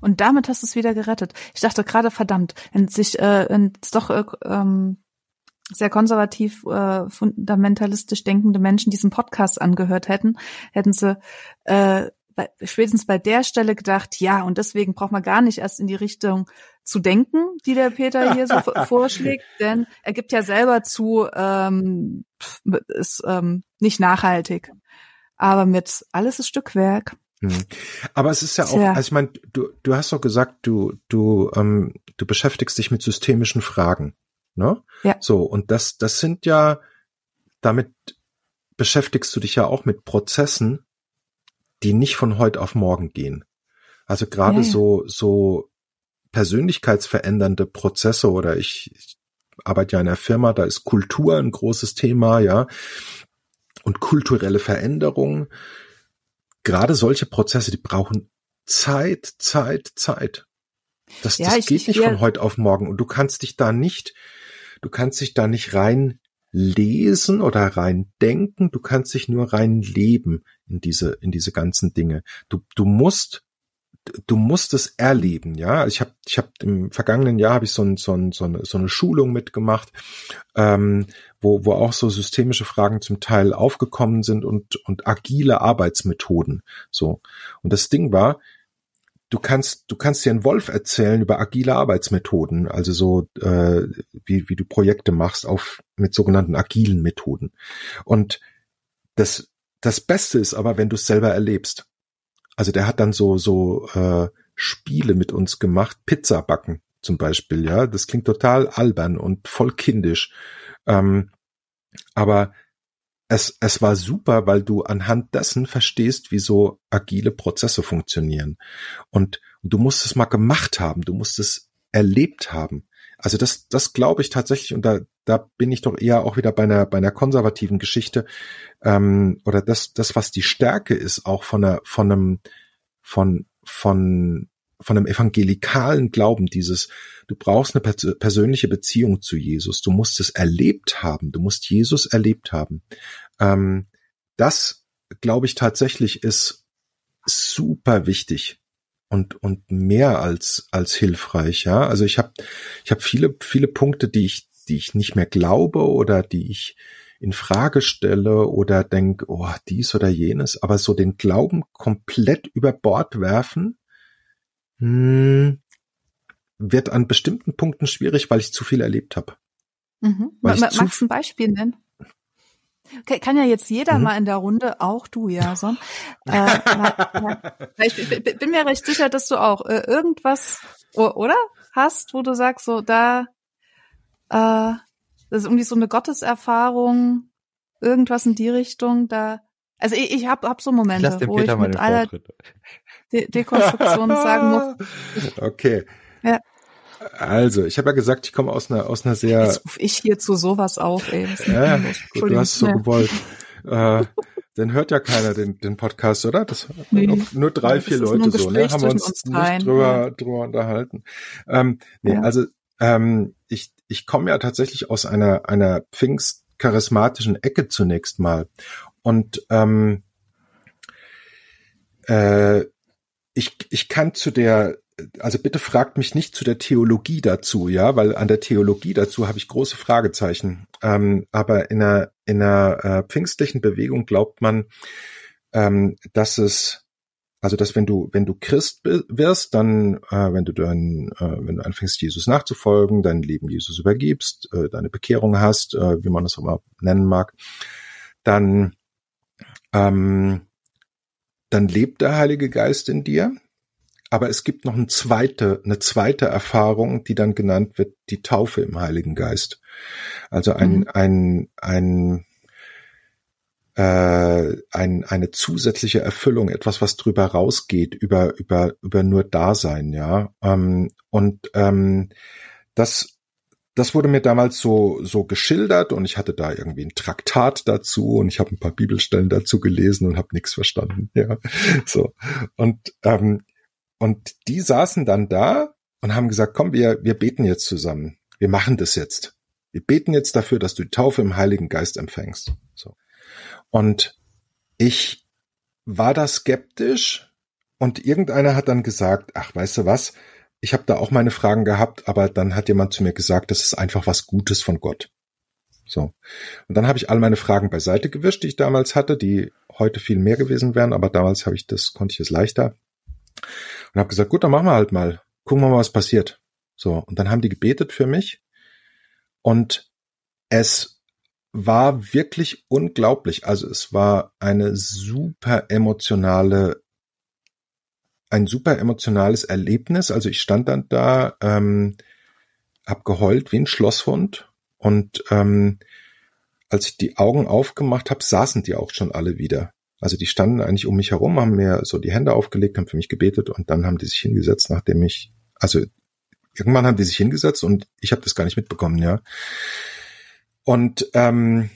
Und damit hast du es wieder gerettet. Ich dachte gerade, verdammt, wenn sich äh, wenn es doch äh, ähm, sehr konservativ, äh, fundamentalistisch denkende Menschen diesen Podcast angehört hätten, hätten sie äh, bei, spätestens bei der Stelle gedacht, ja, und deswegen braucht man gar nicht erst in die Richtung zu denken, die der Peter hier so vorschlägt, denn er gibt ja selber zu, ähm, ist ähm, nicht nachhaltig. Aber mit alles ist Stückwerk. Mhm. Aber es ist ja auch, also ich meine, du, du hast doch gesagt, du, du, ähm, du beschäftigst dich mit systemischen Fragen. Ne? Ja. So, und das, das sind ja, damit beschäftigst du dich ja auch mit Prozessen, die nicht von heute auf morgen gehen. Also gerade ja, ja. so, so persönlichkeitsverändernde Prozesse oder ich, ich arbeite ja in einer Firma, da ist Kultur ein großes Thema, ja. Und kulturelle Veränderungen gerade solche Prozesse, die brauchen Zeit, Zeit, Zeit. Das, ja, das ich, geht nicht ja. von heute auf morgen. Und du kannst dich da nicht, du kannst dich da nicht rein lesen oder rein denken. Du kannst dich nur rein leben in diese, in diese ganzen Dinge. Du, du musst du musst es erleben, ja. Ich habe ich hab im vergangenen Jahr habe ich so, ein, so, ein, so, eine, so eine Schulung mitgemacht, ähm, wo, wo auch so systemische Fragen zum Teil aufgekommen sind und, und agile Arbeitsmethoden. So. Und das Ding war, du kannst, du kannst dir einen Wolf erzählen über agile Arbeitsmethoden, also so äh, wie, wie du Projekte machst auf mit sogenannten agilen Methoden. Und das, das Beste ist aber, wenn du es selber erlebst. Also der hat dann so so äh, Spiele mit uns gemacht, Pizza backen zum Beispiel. Ja, das klingt total albern und voll kindisch. Ähm, aber es, es war super, weil du anhand dessen verstehst, wie so agile Prozesse funktionieren. Und, und du musst es mal gemacht haben, du musst es erlebt haben. Also das, das glaube ich tatsächlich, und da, da bin ich doch eher auch wieder bei einer, bei einer konservativen Geschichte, ähm, oder das, das, was die Stärke ist, auch von einer, von einem, von, von, von einem evangelikalen Glauben, dieses, du brauchst eine pers persönliche Beziehung zu Jesus, du musst es erlebt haben, du musst Jesus erlebt haben. Ähm, das, glaube ich, tatsächlich ist super wichtig und und mehr als als hilfreich ja. Also ich habe ich habe viele viele Punkte die ich die ich nicht mehr glaube oder die ich in Frage stelle oder denk oh dies oder jenes aber so den Glauben komplett über Bord werfen hm, wird an bestimmten Punkten schwierig weil ich zu viel erlebt habe mhm. magst du ein Beispiel nennen kann ja jetzt jeder mhm. mal in der Runde, auch du, Jason. äh, ja, ich bin mir recht sicher, dass du auch äh, irgendwas, oder? Hast, wo du sagst, so da, äh, das ist irgendwie so eine Gotteserfahrung, irgendwas in die Richtung, da. Also ich, ich habe hab so Momente, wo Peter ich mit aller De Dekonstruktion sagen muss. okay. Ja. Also, ich habe ja gesagt, ich komme aus einer aus einer sehr. Jetzt ruf ich hier zu sowas auf, ey. Ja, gut, du hast es so ja. gewollt. Äh, dann hört ja keiner den, den Podcast, oder? Das nee. nur drei, ja, vier Leute so, ne? Haben wir uns, uns nicht drüber, ja. drüber unterhalten. Ähm, nee, ja. also ähm, ich, ich komme ja tatsächlich aus einer, einer pfingstcharismatischen Ecke zunächst mal. Und ähm, äh, ich, ich kann zu der also bitte fragt mich nicht zu der Theologie dazu, ja, weil an der Theologie dazu habe ich große Fragezeichen. Ähm, aber in einer, in einer äh, pfingstlichen Bewegung glaubt man, ähm, dass es, also dass wenn du, wenn du Christ wirst, dann, äh, wenn du dann, äh, wenn du anfängst, Jesus nachzufolgen, dein Leben Jesus übergibst, äh, deine Bekehrung hast, äh, wie man das auch mal nennen mag, dann, ähm, dann lebt der Heilige Geist in dir aber es gibt noch eine zweite, eine zweite Erfahrung, die dann genannt wird, die Taufe im Heiligen Geist. Also ein, mhm. ein, ein, äh, ein, eine zusätzliche Erfüllung, etwas, was drüber rausgeht, über, über, über nur Dasein, ja. Ähm, und ähm, das, das wurde mir damals so, so geschildert und ich hatte da irgendwie ein Traktat dazu und ich habe ein paar Bibelstellen dazu gelesen und habe nichts verstanden. Ja, so. Und ähm, und die saßen dann da und haben gesagt, komm, wir, wir beten jetzt zusammen. Wir machen das jetzt. Wir beten jetzt dafür, dass du die Taufe im Heiligen Geist empfängst. So. Und ich war da skeptisch und irgendeiner hat dann gesagt, ach, weißt du was? Ich habe da auch meine Fragen gehabt, aber dann hat jemand zu mir gesagt, das ist einfach was Gutes von Gott. So. Und dann habe ich all meine Fragen beiseite gewischt, die ich damals hatte, die heute viel mehr gewesen wären, aber damals habe ich das, konnte ich es leichter. Und habe gesagt, gut, dann machen wir halt mal. Gucken wir mal, was passiert. So, und dann haben die gebetet für mich. Und es war wirklich unglaublich. Also es war eine super emotionale, ein super emotionales Erlebnis. Also ich stand dann da, ähm, hab geheult wie ein Schlosshund und ähm, als ich die Augen aufgemacht habe, saßen die auch schon alle wieder. Also die standen eigentlich um mich herum, haben mir so die Hände aufgelegt, haben für mich gebetet und dann haben die sich hingesetzt, nachdem ich, also irgendwann haben die sich hingesetzt und ich habe das gar nicht mitbekommen, ja. Und ähm,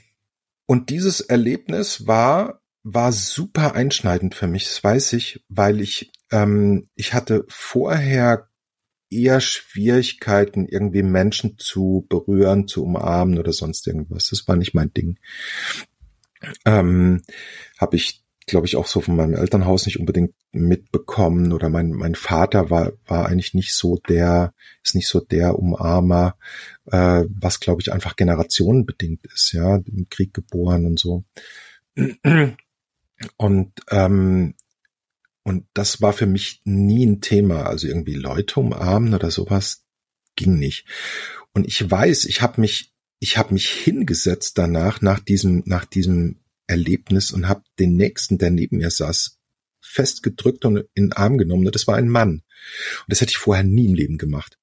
und dieses Erlebnis war war super einschneidend für mich, das weiß ich, weil ich ähm, ich hatte vorher eher Schwierigkeiten, irgendwie Menschen zu berühren, zu umarmen oder sonst irgendwas. Das war nicht mein Ding ähm, habe ich glaube ich auch so von meinem Elternhaus nicht unbedingt mitbekommen oder mein mein Vater war war eigentlich nicht so der ist nicht so der Umarmer äh, was glaube ich einfach generationenbedingt ist ja im Krieg geboren und so und ähm, und das war für mich nie ein Thema also irgendwie Leute umarmen oder sowas ging nicht und ich weiß ich habe mich ich habe mich hingesetzt danach, nach diesem, nach diesem Erlebnis und habe den nächsten, der neben mir saß, fest gedrückt und in den Arm genommen. Das war ein Mann. Und das hätte ich vorher nie im Leben gemacht.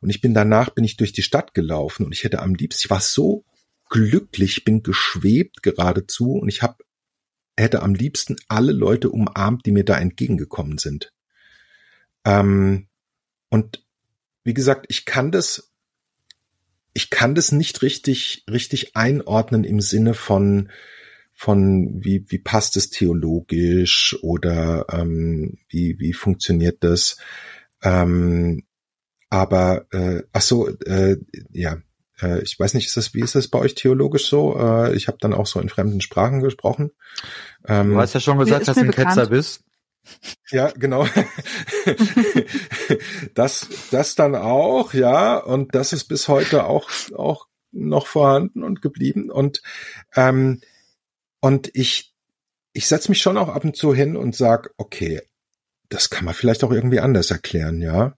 Und ich bin danach, bin ich durch die Stadt gelaufen und ich hätte am liebsten, ich war so glücklich, bin geschwebt geradezu und ich habe hätte am liebsten alle Leute umarmt, die mir da entgegengekommen sind. Ähm, und wie gesagt, ich kann das, ich kann das nicht richtig, richtig einordnen im Sinne von, von wie, wie passt es theologisch oder ähm, wie, wie funktioniert das. Ähm, aber äh, ach so, äh, ja, ich weiß nicht, ist das, wie ist das bei euch theologisch so? Äh, ich habe dann auch so in fremden Sprachen gesprochen. Ähm, du hast ja schon gesagt, dass du ein bekannt. Ketzer bist. Ja, genau. das, das dann auch, ja, und das ist bis heute auch, auch noch vorhanden und geblieben. Und, ähm, und ich, ich setze mich schon auch ab und zu hin und sag, okay, das kann man vielleicht auch irgendwie anders erklären, ja.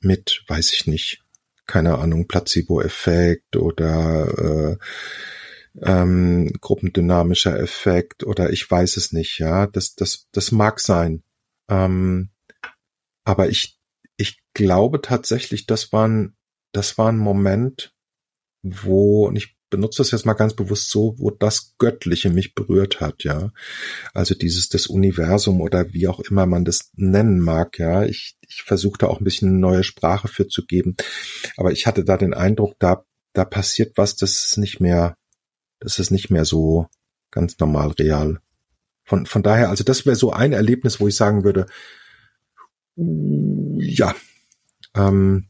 Mit, weiß ich nicht, keine Ahnung, Placebo-Effekt oder äh, ähm, gruppendynamischer Effekt oder ich weiß es nicht, ja, das, das, das mag sein. Ähm, aber ich, ich glaube tatsächlich, das war ein, das war ein Moment, wo, und ich benutze das jetzt mal ganz bewusst so, wo das Göttliche mich berührt hat, ja. Also dieses, das Universum oder wie auch immer man das nennen mag, ja. Ich, ich versuchte auch ein bisschen eine neue Sprache für zu geben. Aber ich hatte da den Eindruck, da, da passiert was, das ist nicht mehr, das ist nicht mehr so ganz normal real. Von, von daher, also das wäre so ein Erlebnis, wo ich sagen würde, ja, ähm,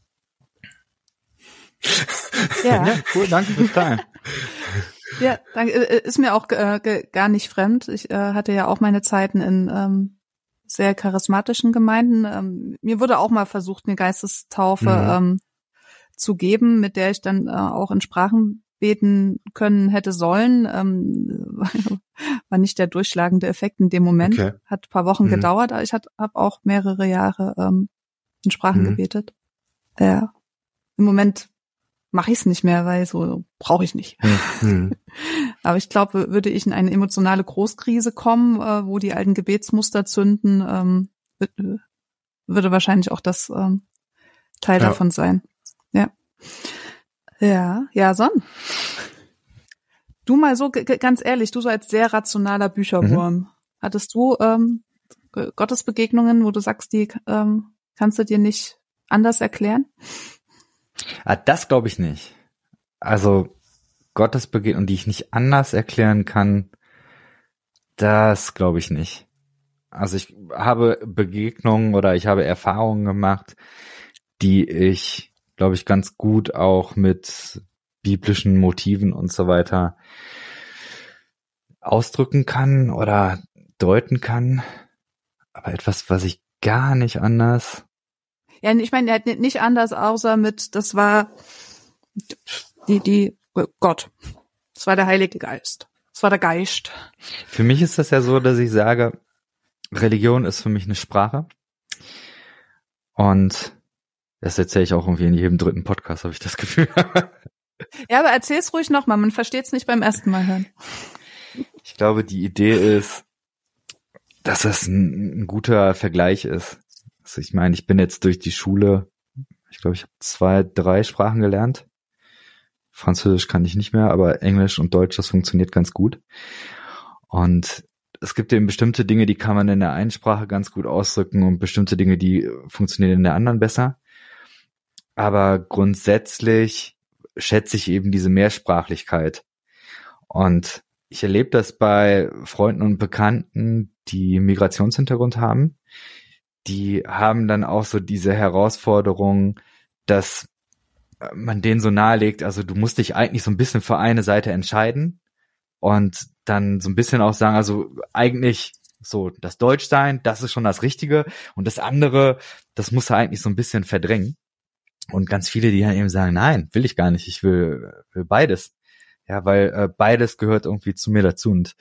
ja. ja, cool, danke fürs Teilen. Ja, danke, äh, ist mir auch äh, gar nicht fremd. Ich äh, hatte ja auch meine Zeiten in ähm, sehr charismatischen Gemeinden. Ähm, mir wurde auch mal versucht, eine Geistestaufe mhm. ähm, zu geben, mit der ich dann äh, auch in Sprachen beten können hätte sollen. Ähm, war nicht der durchschlagende Effekt in dem Moment. Okay. Hat paar Wochen mhm. gedauert, aber ich habe auch mehrere Jahre ähm, in Sprachen mhm. gebetet. Ja. Im Moment mache ich es nicht mehr, weil so brauche ich nicht. Mhm. Aber ich glaube, würde ich in eine emotionale Großkrise kommen, äh, wo die alten Gebetsmuster zünden, ähm, würde wahrscheinlich auch das ähm, Teil ja. davon sein. Ja. Ja, ja, Son. Du mal so ganz ehrlich, du so als sehr rationaler Bücherwurm, mhm. hattest du ähm, Gottesbegegnungen, wo du sagst, die ähm, kannst du dir nicht anders erklären? Ah, das glaube ich nicht. Also Gottesbegegnungen, die ich nicht anders erklären kann, das glaube ich nicht. Also ich habe Begegnungen oder ich habe Erfahrungen gemacht, die ich glaube ich, ganz gut auch mit biblischen Motiven und so weiter ausdrücken kann oder deuten kann. Aber etwas, was ich gar nicht anders. Ja, ich meine, er hat nicht anders, außer mit, das war die, die, Gott. Das war der Heilige Geist. Das war der Geist. Für mich ist das ja so, dass ich sage, Religion ist für mich eine Sprache. Und das erzähle ich auch irgendwie in jedem dritten Podcast, habe ich das Gefühl. ja, aber erzähl's ruhig nochmal, man versteht's nicht beim ersten Mal hören. Ich glaube, die Idee ist, dass es ein, ein guter Vergleich ist. Also ich meine, ich bin jetzt durch die Schule, ich glaube, ich habe zwei, drei Sprachen gelernt. Französisch kann ich nicht mehr, aber Englisch und Deutsch, das funktioniert ganz gut. Und es gibt eben bestimmte Dinge, die kann man in der einen Sprache ganz gut ausdrücken und bestimmte Dinge, die funktionieren in der anderen besser. Aber grundsätzlich schätze ich eben diese Mehrsprachlichkeit. Und ich erlebe das bei Freunden und Bekannten, die Migrationshintergrund haben. Die haben dann auch so diese Herausforderung, dass man denen so nahelegt, also du musst dich eigentlich so ein bisschen für eine Seite entscheiden und dann so ein bisschen auch sagen, also eigentlich so das Deutschsein, das ist schon das Richtige und das andere, das muss er eigentlich so ein bisschen verdrängen. Und ganz viele, die dann eben sagen, nein, will ich gar nicht, ich will, will beides. Ja, weil äh, beides gehört irgendwie zu mir dazu. Und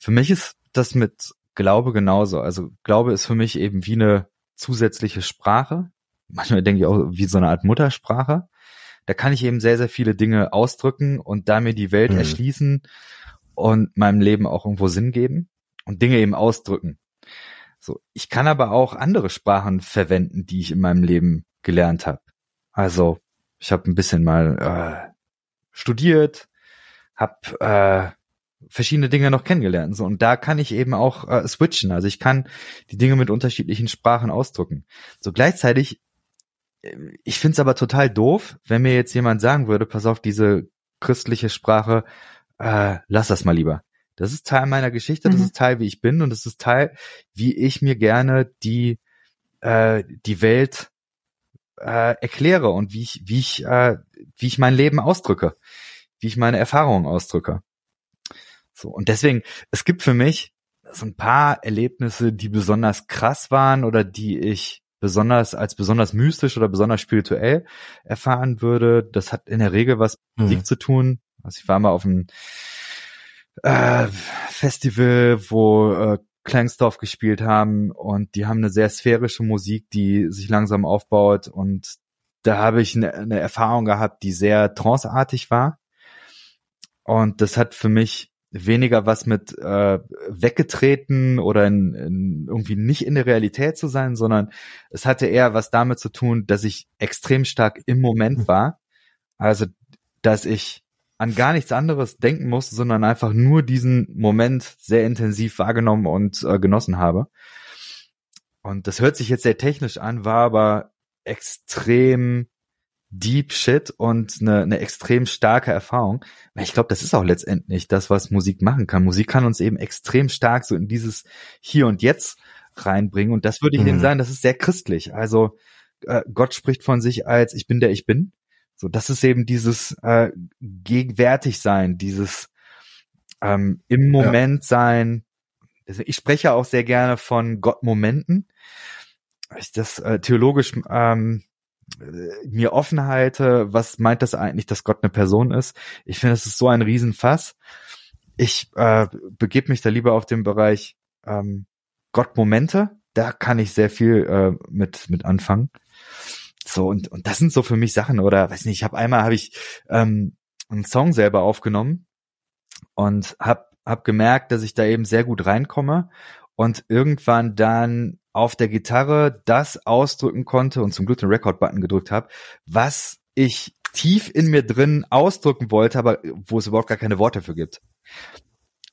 für mich ist das mit Glaube genauso. Also Glaube ist für mich eben wie eine zusätzliche Sprache. Manchmal denke ich auch wie so eine Art Muttersprache. Da kann ich eben sehr, sehr viele Dinge ausdrücken und da mir die Welt mhm. erschließen und meinem Leben auch irgendwo Sinn geben und Dinge eben ausdrücken. So, ich kann aber auch andere Sprachen verwenden, die ich in meinem Leben gelernt habe. Also, ich habe ein bisschen mal äh, studiert, habe äh, verschiedene Dinge noch kennengelernt. So, und da kann ich eben auch äh, switchen. Also ich kann die Dinge mit unterschiedlichen Sprachen ausdrücken. So gleichzeitig, äh, ich finde es aber total doof, wenn mir jetzt jemand sagen würde, pass auf, diese christliche Sprache, äh, lass das mal lieber. Das ist Teil meiner Geschichte, das mhm. ist Teil, wie ich bin und das ist Teil, wie ich mir gerne die, äh, die Welt äh, erkläre und wie ich, wie ich, äh, wie ich mein Leben ausdrücke, wie ich meine Erfahrungen ausdrücke. So, und deswegen, es gibt für mich so ein paar Erlebnisse, die besonders krass waren oder die ich besonders als besonders mystisch oder besonders spirituell erfahren würde. Das hat in der Regel was mit Musik mhm. zu tun. Also ich war mal auf einem äh, Festival, wo äh, Klangsdorf gespielt haben und die haben eine sehr sphärische Musik, die sich langsam aufbaut und da habe ich eine, eine Erfahrung gehabt, die sehr tranceartig war und das hat für mich weniger was mit äh, weggetreten oder in, in irgendwie nicht in der Realität zu sein, sondern es hatte eher was damit zu tun, dass ich extrem stark im Moment hm. war. Also, dass ich an gar nichts anderes denken muss, sondern einfach nur diesen Moment sehr intensiv wahrgenommen und äh, genossen habe. Und das hört sich jetzt sehr technisch an, war aber extrem Deep Shit und eine, eine extrem starke Erfahrung. Ich glaube, das ist auch letztendlich das, was Musik machen kann. Musik kann uns eben extrem stark so in dieses Hier und Jetzt reinbringen. Und das würde ich mhm. eben sagen, das ist sehr christlich. Also äh, Gott spricht von sich als ich bin der ich bin. So, das ist eben dieses äh, gegenwärtig sein, dieses ähm, im Moment sein. Ich spreche auch sehr gerne von Gott-Momenten. Ich das äh, theologisch ähm, mir offen halte, was meint das eigentlich, dass Gott eine Person ist. Ich finde, das ist so ein Riesenfass. Ich äh, begebe mich da lieber auf den Bereich ähm, Gott-Momente. Da kann ich sehr viel äh, mit mit anfangen. So und und das sind so für mich Sachen oder weiß nicht. Ich habe einmal habe ich ähm, einen Song selber aufgenommen und habe hab gemerkt, dass ich da eben sehr gut reinkomme und irgendwann dann auf der Gitarre das ausdrücken konnte und zum Glück den Record-Button gedrückt habe, was ich tief in mir drin ausdrücken wollte, aber wo es überhaupt gar keine Worte für gibt.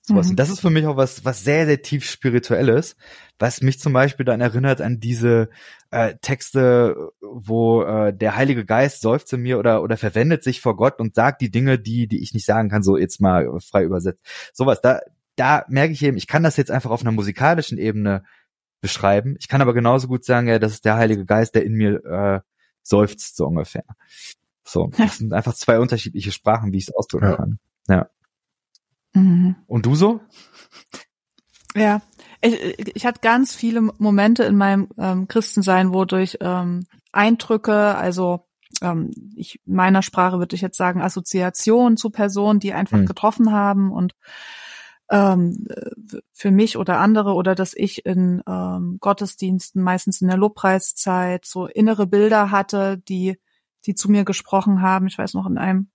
Sowas. Mhm. Und das ist für mich auch was, was sehr, sehr tief spirituelles, was mich zum Beispiel dann erinnert an diese äh, Texte, wo äh, der Heilige Geist seufzt in mir oder, oder verwendet sich vor Gott und sagt die Dinge, die, die ich nicht sagen kann, so jetzt mal frei übersetzt. Sowas, da, da merke ich eben, ich kann das jetzt einfach auf einer musikalischen Ebene beschreiben. Ich kann aber genauso gut sagen, ja, das ist der Heilige Geist, der in mir äh, seufzt, so ungefähr. So, das sind einfach zwei unterschiedliche Sprachen, wie ich es ausdrücken ja. kann. Ja. Mhm. Und du so? Ja, ich, ich hatte ganz viele Momente in meinem ähm, Christensein, wodurch ähm, Eindrücke, also ähm, ich meiner Sprache würde ich jetzt sagen Assoziationen zu Personen, die einfach mhm. getroffen haben und ähm, für mich oder andere oder dass ich in ähm, Gottesdiensten, meistens in der Lobpreiszeit, so innere Bilder hatte, die, die zu mir gesprochen haben. Ich weiß noch, in einem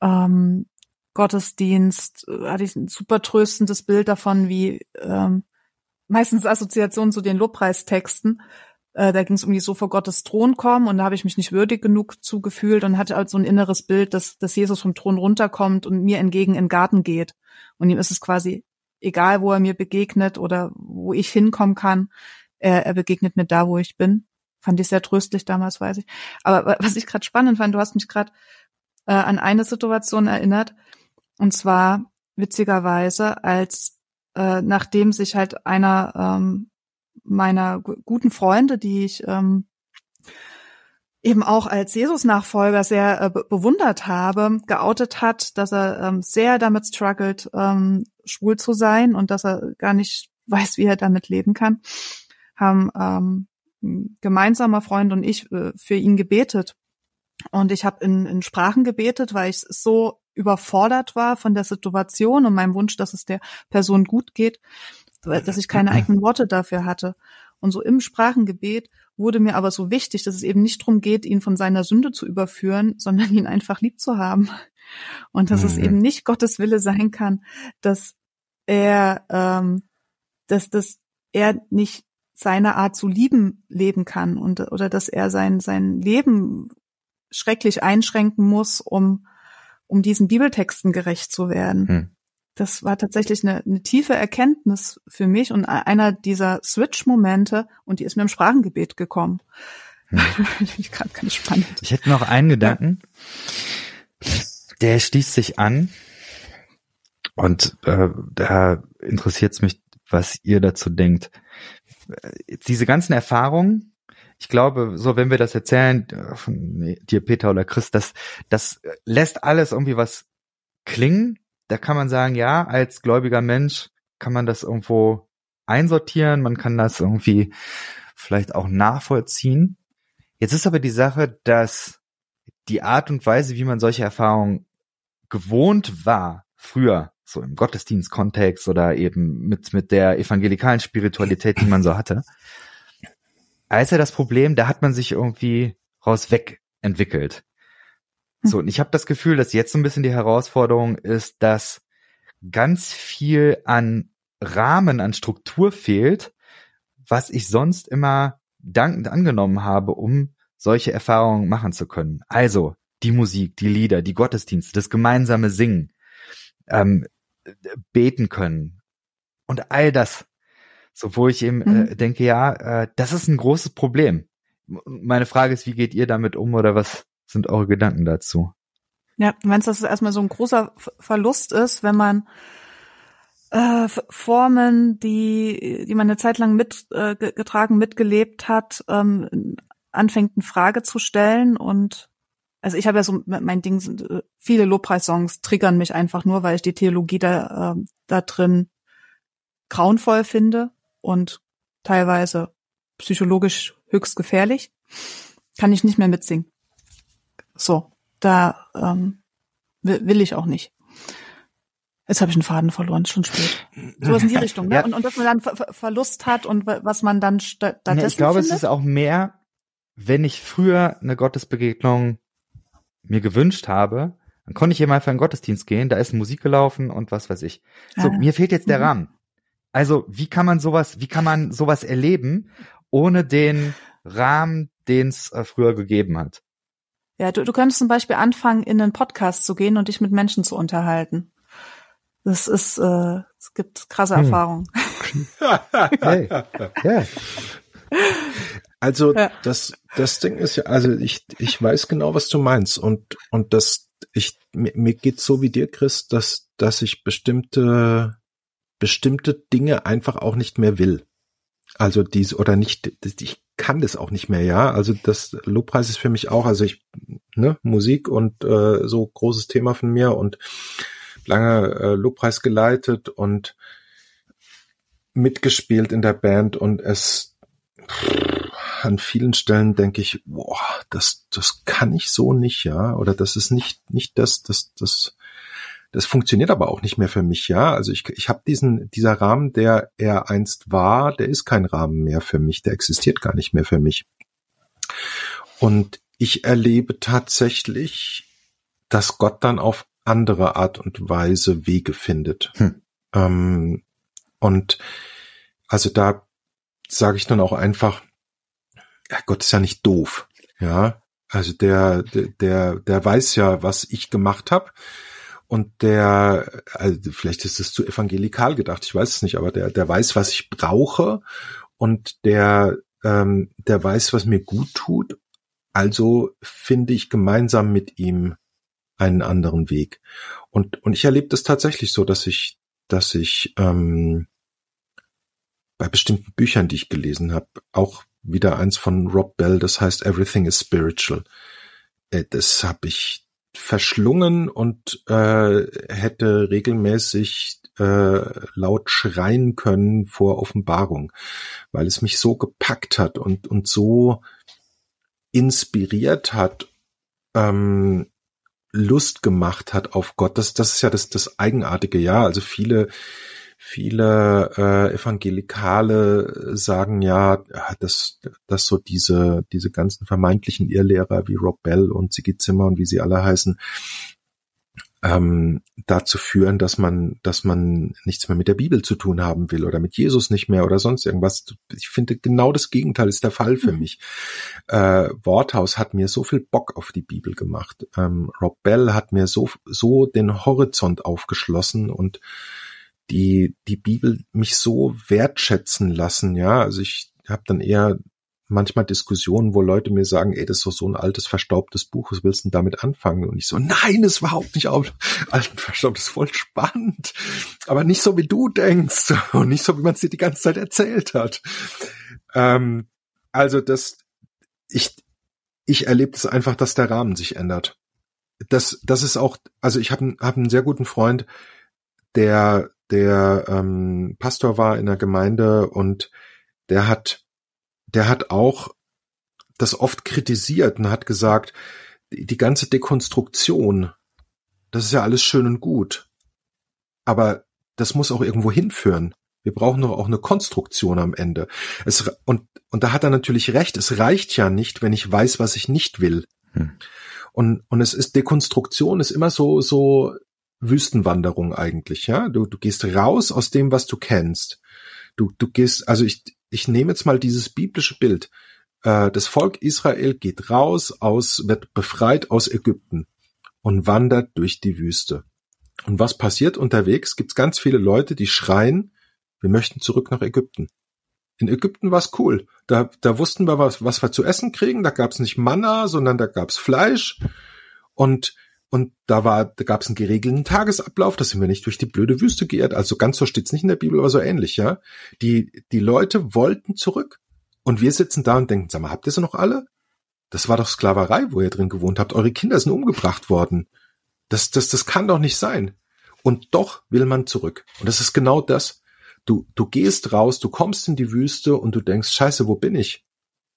ähm, Gottesdienst äh, hatte ich ein super tröstendes Bild davon, wie ähm, meistens Assoziationen zu den Lobpreistexten, äh, da ging es um die so vor Gottes Thron kommen und da habe ich mich nicht würdig genug zugefühlt und hatte halt so ein inneres Bild, dass, dass Jesus vom Thron runterkommt und mir entgegen in den Garten geht. Und ihm ist es quasi egal, wo er mir begegnet oder wo ich hinkommen kann. Er, er begegnet mir da, wo ich bin. Fand ich sehr tröstlich damals, weiß ich. Aber was ich gerade spannend fand, du hast mich gerade äh, an eine Situation erinnert. Und zwar witzigerweise, als äh, nachdem sich halt einer ähm, meiner guten Freunde, die ich ähm, eben auch als Jesus-Nachfolger sehr äh, bewundert habe, geoutet hat, dass er ähm, sehr damit struggelt, ähm, schwul zu sein und dass er gar nicht weiß, wie er damit leben kann, haben ähm, ein gemeinsamer Freund und ich äh, für ihn gebetet. Und ich habe in, in Sprachen gebetet, weil ich so überfordert war von der Situation und meinem Wunsch, dass es der Person gut geht, dass ich keine eigenen Worte dafür hatte. Und so im Sprachengebet wurde mir aber so wichtig, dass es eben nicht darum geht, ihn von seiner Sünde zu überführen, sondern ihn einfach lieb zu haben. Und dass mhm. es eben nicht Gottes Wille sein kann, dass er, ähm, dass das er nicht seine Art zu lieben leben kann und oder dass er sein sein Leben schrecklich einschränken muss, um um diesen Bibeltexten gerecht zu werden. Hm. Das war tatsächlich eine, eine tiefe Erkenntnis für mich und einer dieser Switch-Momente und die ist mir im Sprachengebet gekommen. Hm. ich, ganz spannend. ich hätte noch einen Gedanken. Der schließt sich an und äh, da interessiert es mich, was ihr dazu denkt diese ganzen Erfahrungen, ich glaube, so wenn wir das erzählen, äh, von dir, Peter oder Chris, das, das lässt alles irgendwie was klingen. Da kann man sagen, ja, als gläubiger Mensch kann man das irgendwo einsortieren, man kann das irgendwie vielleicht auch nachvollziehen. Jetzt ist aber die Sache, dass die Art und Weise, wie man solche Erfahrungen gewohnt war, früher, so im Gottesdienstkontext oder eben mit, mit der evangelikalen Spiritualität, die man so hatte. Als er das Problem, da hat man sich irgendwie raus weg entwickelt. So, und ich habe das Gefühl, dass jetzt so ein bisschen die Herausforderung ist, dass ganz viel an Rahmen, an Struktur fehlt, was ich sonst immer dankend angenommen habe, um solche Erfahrungen machen zu können. Also die Musik, die Lieder, die Gottesdienste, das gemeinsame Singen, ähm, beten können und all das. So, wo ich eben mhm. äh, denke, ja, äh, das ist ein großes Problem. Meine Frage ist, wie geht ihr damit um oder was sind eure Gedanken dazu? Ja, du meinst, dass es erstmal so ein großer Verlust ist, wenn man äh, Formen, die, die man eine Zeit lang mitgetragen, äh, mitgelebt hat, ähm, anfängt in Frage zu stellen und also ich habe ja so mein Ding äh, viele Lobpreissongs triggern mich einfach nur, weil ich die Theologie da äh, da drin grauenvoll finde und teilweise psychologisch höchst gefährlich. Kann ich nicht mehr mitsingen. So, da ähm, will, will ich auch nicht. Jetzt habe ich einen Faden verloren, schon spät. So was in die Richtung, ne? Ja. Und, und dass man dann Ver Verlust hat und was man dann stattdessen nee, Ich glaube, findet? es ist auch mehr, wenn ich früher eine Gottesbegegnung mir gewünscht habe, dann konnte ich hier mal für einen Gottesdienst gehen, da ist Musik gelaufen und was weiß ich. So, ah. mir fehlt jetzt der mhm. Rahmen. Also, wie kann man sowas, wie kann man sowas erleben, ohne den Rahmen, den es äh, früher gegeben hat? Ja, du, du könntest zum Beispiel anfangen, in einen Podcast zu gehen und dich mit Menschen zu unterhalten. Das ist, äh, es gibt krasse hm. Erfahrungen. hey. ja. Also ja. das das Ding ist ja, also ich ich weiß genau, was du meinst und und das ich mir, mir geht so wie dir, Chris, dass dass ich bestimmte bestimmte Dinge einfach auch nicht mehr will. Also dies oder nicht, ich kann das auch nicht mehr, ja. Also das Lobpreis ist für mich auch, also ich ne Musik und äh, so großes Thema von mir und lange äh, Lobpreis geleitet und mitgespielt in der Band und es an vielen Stellen denke ich, boah, das, das kann ich so nicht, ja, oder das ist nicht, nicht das, das, das, das funktioniert aber auch nicht mehr für mich, ja. Also ich, ich habe diesen, dieser Rahmen, der er einst war, der ist kein Rahmen mehr für mich, der existiert gar nicht mehr für mich. Und ich erlebe tatsächlich, dass Gott dann auf andere Art und Weise Wege findet. Hm. Ähm, und also da sage ich dann auch einfach, ja, Gott ist ja nicht doof. Ja, also der, der, der weiß ja, was ich gemacht habe. Und der, also vielleicht ist es zu evangelikal gedacht, ich weiß es nicht, aber der, der weiß, was ich brauche und der, ähm, der weiß, was mir gut tut. Also finde ich gemeinsam mit ihm einen anderen Weg. Und, und ich erlebe das tatsächlich so, dass ich, dass ich ähm, bei bestimmten Büchern, die ich gelesen habe, auch wieder eins von Rob Bell, das heißt Everything is Spiritual. Äh, das habe ich verschlungen und äh, hätte regelmäßig äh, laut schreien können vor Offenbarung, weil es mich so gepackt hat und, und so inspiriert hat, ähm, Lust gemacht hat auf Gott. Das, das ist ja das, das Eigenartige, ja. Also viele viele äh, Evangelikale sagen ja, dass, dass so diese, diese ganzen vermeintlichen Irrlehrer wie Rob Bell und Ziggy Zimmer und wie sie alle heißen, ähm, dazu führen, dass man, dass man nichts mehr mit der Bibel zu tun haben will oder mit Jesus nicht mehr oder sonst irgendwas. Ich finde genau das Gegenteil ist der Fall für mhm. mich. Äh, Worthaus hat mir so viel Bock auf die Bibel gemacht. Ähm, Rob Bell hat mir so so den Horizont aufgeschlossen und die die Bibel mich so wertschätzen lassen. Ja, also ich habe dann eher manchmal Diskussionen, wo Leute mir sagen, ey, das ist doch so ein altes, verstaubtes Buch, was willst du denn damit anfangen? Und ich so, nein, ist überhaupt nicht alt und verstaubt, ist voll spannend. Aber nicht so, wie du denkst und nicht so, wie man es dir die ganze Zeit erzählt hat. Ähm, also das, ich, ich erlebe es das einfach, dass der Rahmen sich ändert. Das, das ist auch, also ich habe hab einen sehr guten Freund, der, der ähm, Pastor war in der Gemeinde und der hat der hat auch das oft kritisiert und hat gesagt, die, ganze Dekonstruktion, das ist ja alles schön und gut. Aber das muss auch irgendwo hinführen. Wir brauchen doch auch eine Konstruktion am Ende. Es, und, und da hat er natürlich recht. Es reicht ja nicht, wenn ich weiß, was ich nicht will. Hm. Und, und es ist Dekonstruktion ist immer so, so Wüstenwanderung eigentlich, ja. Du, du gehst raus aus dem, was du kennst. Du, du gehst, also ich, ich nehme jetzt mal dieses biblische Bild. Äh, das Volk Israel geht raus aus, wird befreit aus Ägypten und wandert durch die Wüste. Und was passiert unterwegs? Gibt es ganz viele Leute, die schreien, wir möchten zurück nach Ägypten. In Ägypten war's cool. Da, da wussten wir, was, was wir zu essen kriegen. Da gab's nicht Manna, sondern da gab's Fleisch. Und und da war, da gab es einen geregelten Tagesablauf, da sind wir nicht durch die blöde Wüste geirrt. Also ganz so steht's nicht in der Bibel, aber so ähnlich, ja. Die, die Leute wollten zurück. Und wir sitzen da und denken, sag mal, habt ihr sie noch alle? Das war doch Sklaverei, wo ihr drin gewohnt habt. Eure Kinder sind umgebracht worden. Das, das, das kann doch nicht sein. Und doch will man zurück. Und das ist genau das. Du, du gehst raus, du kommst in die Wüste und du denkst, scheiße, wo bin ich?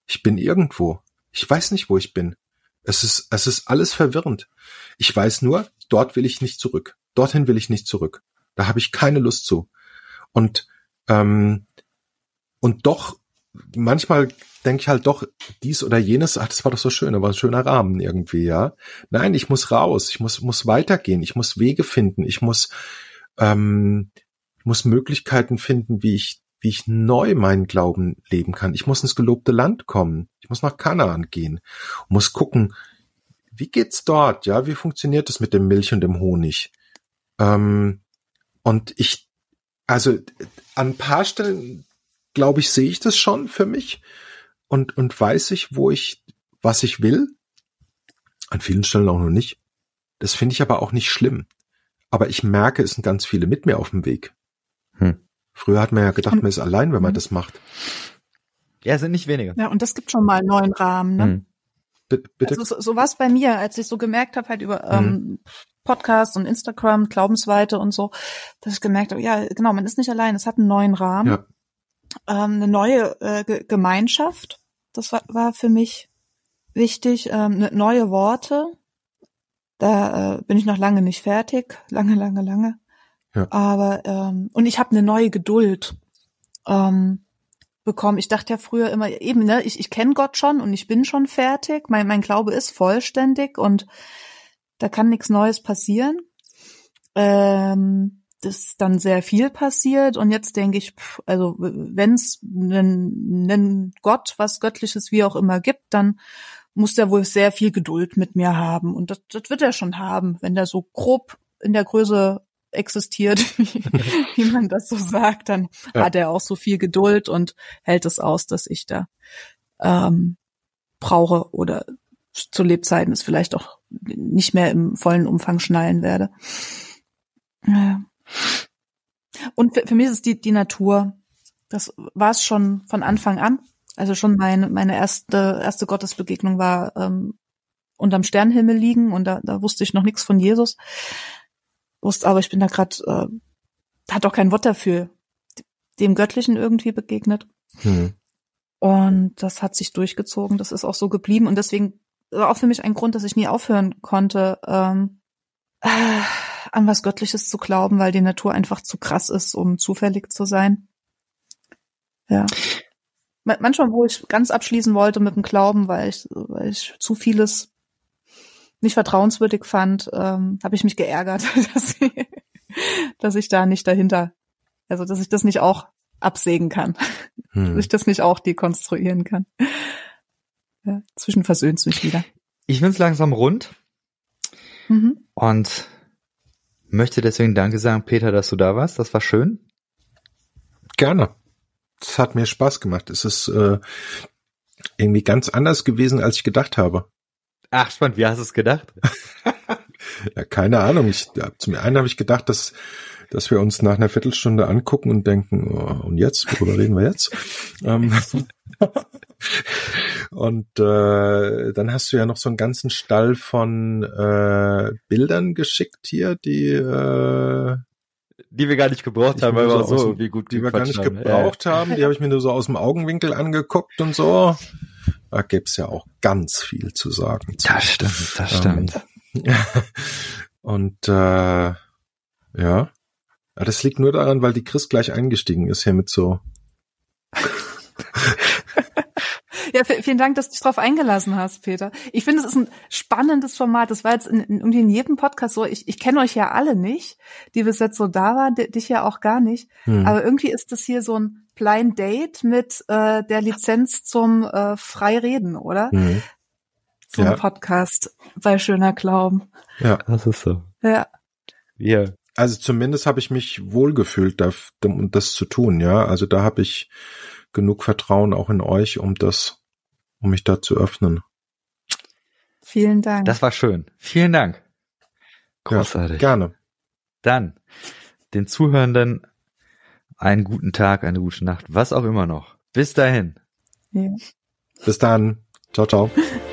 Ich bin irgendwo. Ich weiß nicht, wo ich bin. Es ist, es ist alles verwirrend. Ich weiß nur, dort will ich nicht zurück. Dorthin will ich nicht zurück. Da habe ich keine Lust zu. Und ähm, und doch manchmal denke ich halt doch dies oder jenes. Ach, das war doch so schön, das war ein schöner Rahmen irgendwie, ja. Nein, ich muss raus. Ich muss muss weitergehen. Ich muss Wege finden. Ich muss ähm, ich muss Möglichkeiten finden, wie ich wie ich neu meinen Glauben leben kann. Ich muss ins gelobte Land kommen. Ich muss nach Kanaan gehen. muss gucken, wie geht's dort? Ja, wie funktioniert es mit dem Milch und dem Honig? Ähm, und ich, also an ein paar Stellen, glaube ich, sehe ich das schon für mich und, und weiß ich, wo ich, was ich will. An vielen Stellen auch noch nicht. Das finde ich aber auch nicht schlimm. Aber ich merke, es sind ganz viele mit mir auf dem Weg. Hm. Früher hat man ja gedacht, man ist allein, wenn man hm. das macht. Ja, sind nicht weniger. Ja, und das gibt schon mal einen neuen Rahmen, ne? Hm. Bitte? Also so, so was bei mir, als ich so gemerkt habe, halt über ähm, mhm. Podcasts und Instagram, Glaubensweite und so, dass ich gemerkt habe, ja, genau, man ist nicht allein, es hat einen neuen Rahmen, ja. ähm, eine neue äh, G Gemeinschaft, das war, war für mich wichtig, ähm, ne, neue Worte, da äh, bin ich noch lange nicht fertig, lange, lange, lange, aber ähm, und ich habe eine neue Geduld. Ähm, bekommen. Ich dachte ja früher immer eben, ne, ich, ich kenne Gott schon und ich bin schon fertig. Mein, mein Glaube ist vollständig und da kann nichts Neues passieren. Ähm, das ist dann sehr viel passiert und jetzt denke ich, pff, also wenn es einen Gott, was Göttliches wie auch immer gibt, dann muss der wohl sehr viel Geduld mit mir haben und das, das wird er schon haben, wenn der so grob in der Größe existiert, wie, man das so sagt, dann ja. hat er auch so viel Geduld und hält es aus, dass ich da ähm, brauche oder zu Lebzeiten es vielleicht auch nicht mehr im vollen Umfang schnallen werde. Ja. Und für, für mich ist es die, die Natur. Das war es schon von Anfang an. Also schon meine, meine erste, erste Gottesbegegnung war ähm, unterm Sternenhimmel liegen und da, da wusste ich noch nichts von Jesus wusste, aber ich bin da gerade, äh, hat auch kein Wort dafür, dem Göttlichen irgendwie begegnet. Hm. Und das hat sich durchgezogen, das ist auch so geblieben und deswegen war auch für mich ein Grund, dass ich nie aufhören konnte, ähm, äh, an was Göttliches zu glauben, weil die Natur einfach zu krass ist, um zufällig zu sein. Ja. Manchmal, wo ich ganz abschließen wollte mit dem Glauben, weil ich, weil ich zu vieles nicht vertrauenswürdig fand, ähm, habe ich mich geärgert, dass, sie, dass ich da nicht dahinter, also dass ich das nicht auch absägen kann, hm. dass ich das nicht auch dekonstruieren kann. Ja, zwischen versöhnt mich wieder. Ich bin's langsam rund mhm. und möchte deswegen Danke sagen, Peter, dass du da warst. Das war schön. Gerne. Es hat mir Spaß gemacht. Es ist äh, irgendwie ganz anders gewesen, als ich gedacht habe. Ach, spannend. Wie hast du es gedacht? ja, keine Ahnung. Ich, zum einen habe ich gedacht, dass, dass wir uns nach einer Viertelstunde angucken und denken, oh, und jetzt? Worüber reden wir jetzt? Ähm, und äh, dann hast du ja noch so einen ganzen Stall von äh, Bildern geschickt hier, die äh, die wir gar nicht gebraucht haben, weil wir so, so irgendwie gut die wir gar nicht haben. gebraucht ja. haben. Die habe ich mir nur so aus dem Augenwinkel angeguckt und so. Da gibt's ja auch ganz viel zu sagen. Das stimmt, das stimmt. Ähm, und äh, ja. ja, das liegt nur daran, weil die Chris gleich eingestiegen ist hier mit so Ja, vielen Dank, dass du dich darauf eingelassen hast, Peter. Ich finde, es ist ein spannendes Format. Das war jetzt in, in, irgendwie in jedem Podcast so. Ich, ich kenne euch ja alle nicht, die bis jetzt so da waren, dich ja auch gar nicht. Hm. Aber irgendwie ist das hier so ein Blind Date mit äh, der Lizenz zum äh, Freireden, oder? Hm. Zum ja. Podcast bei Schöner Glauben. Ja, das ist so. Ja. Ja. Also zumindest habe ich mich wohlgefühlt, um das zu tun, ja. Also da habe ich genug Vertrauen auch in euch, um das um mich da zu öffnen. Vielen Dank. Das war schön. Vielen Dank. Großartig. Ja, gerne. Dann den Zuhörenden einen guten Tag, eine gute Nacht, was auch immer noch. Bis dahin. Ja. Bis dann. Ciao, ciao.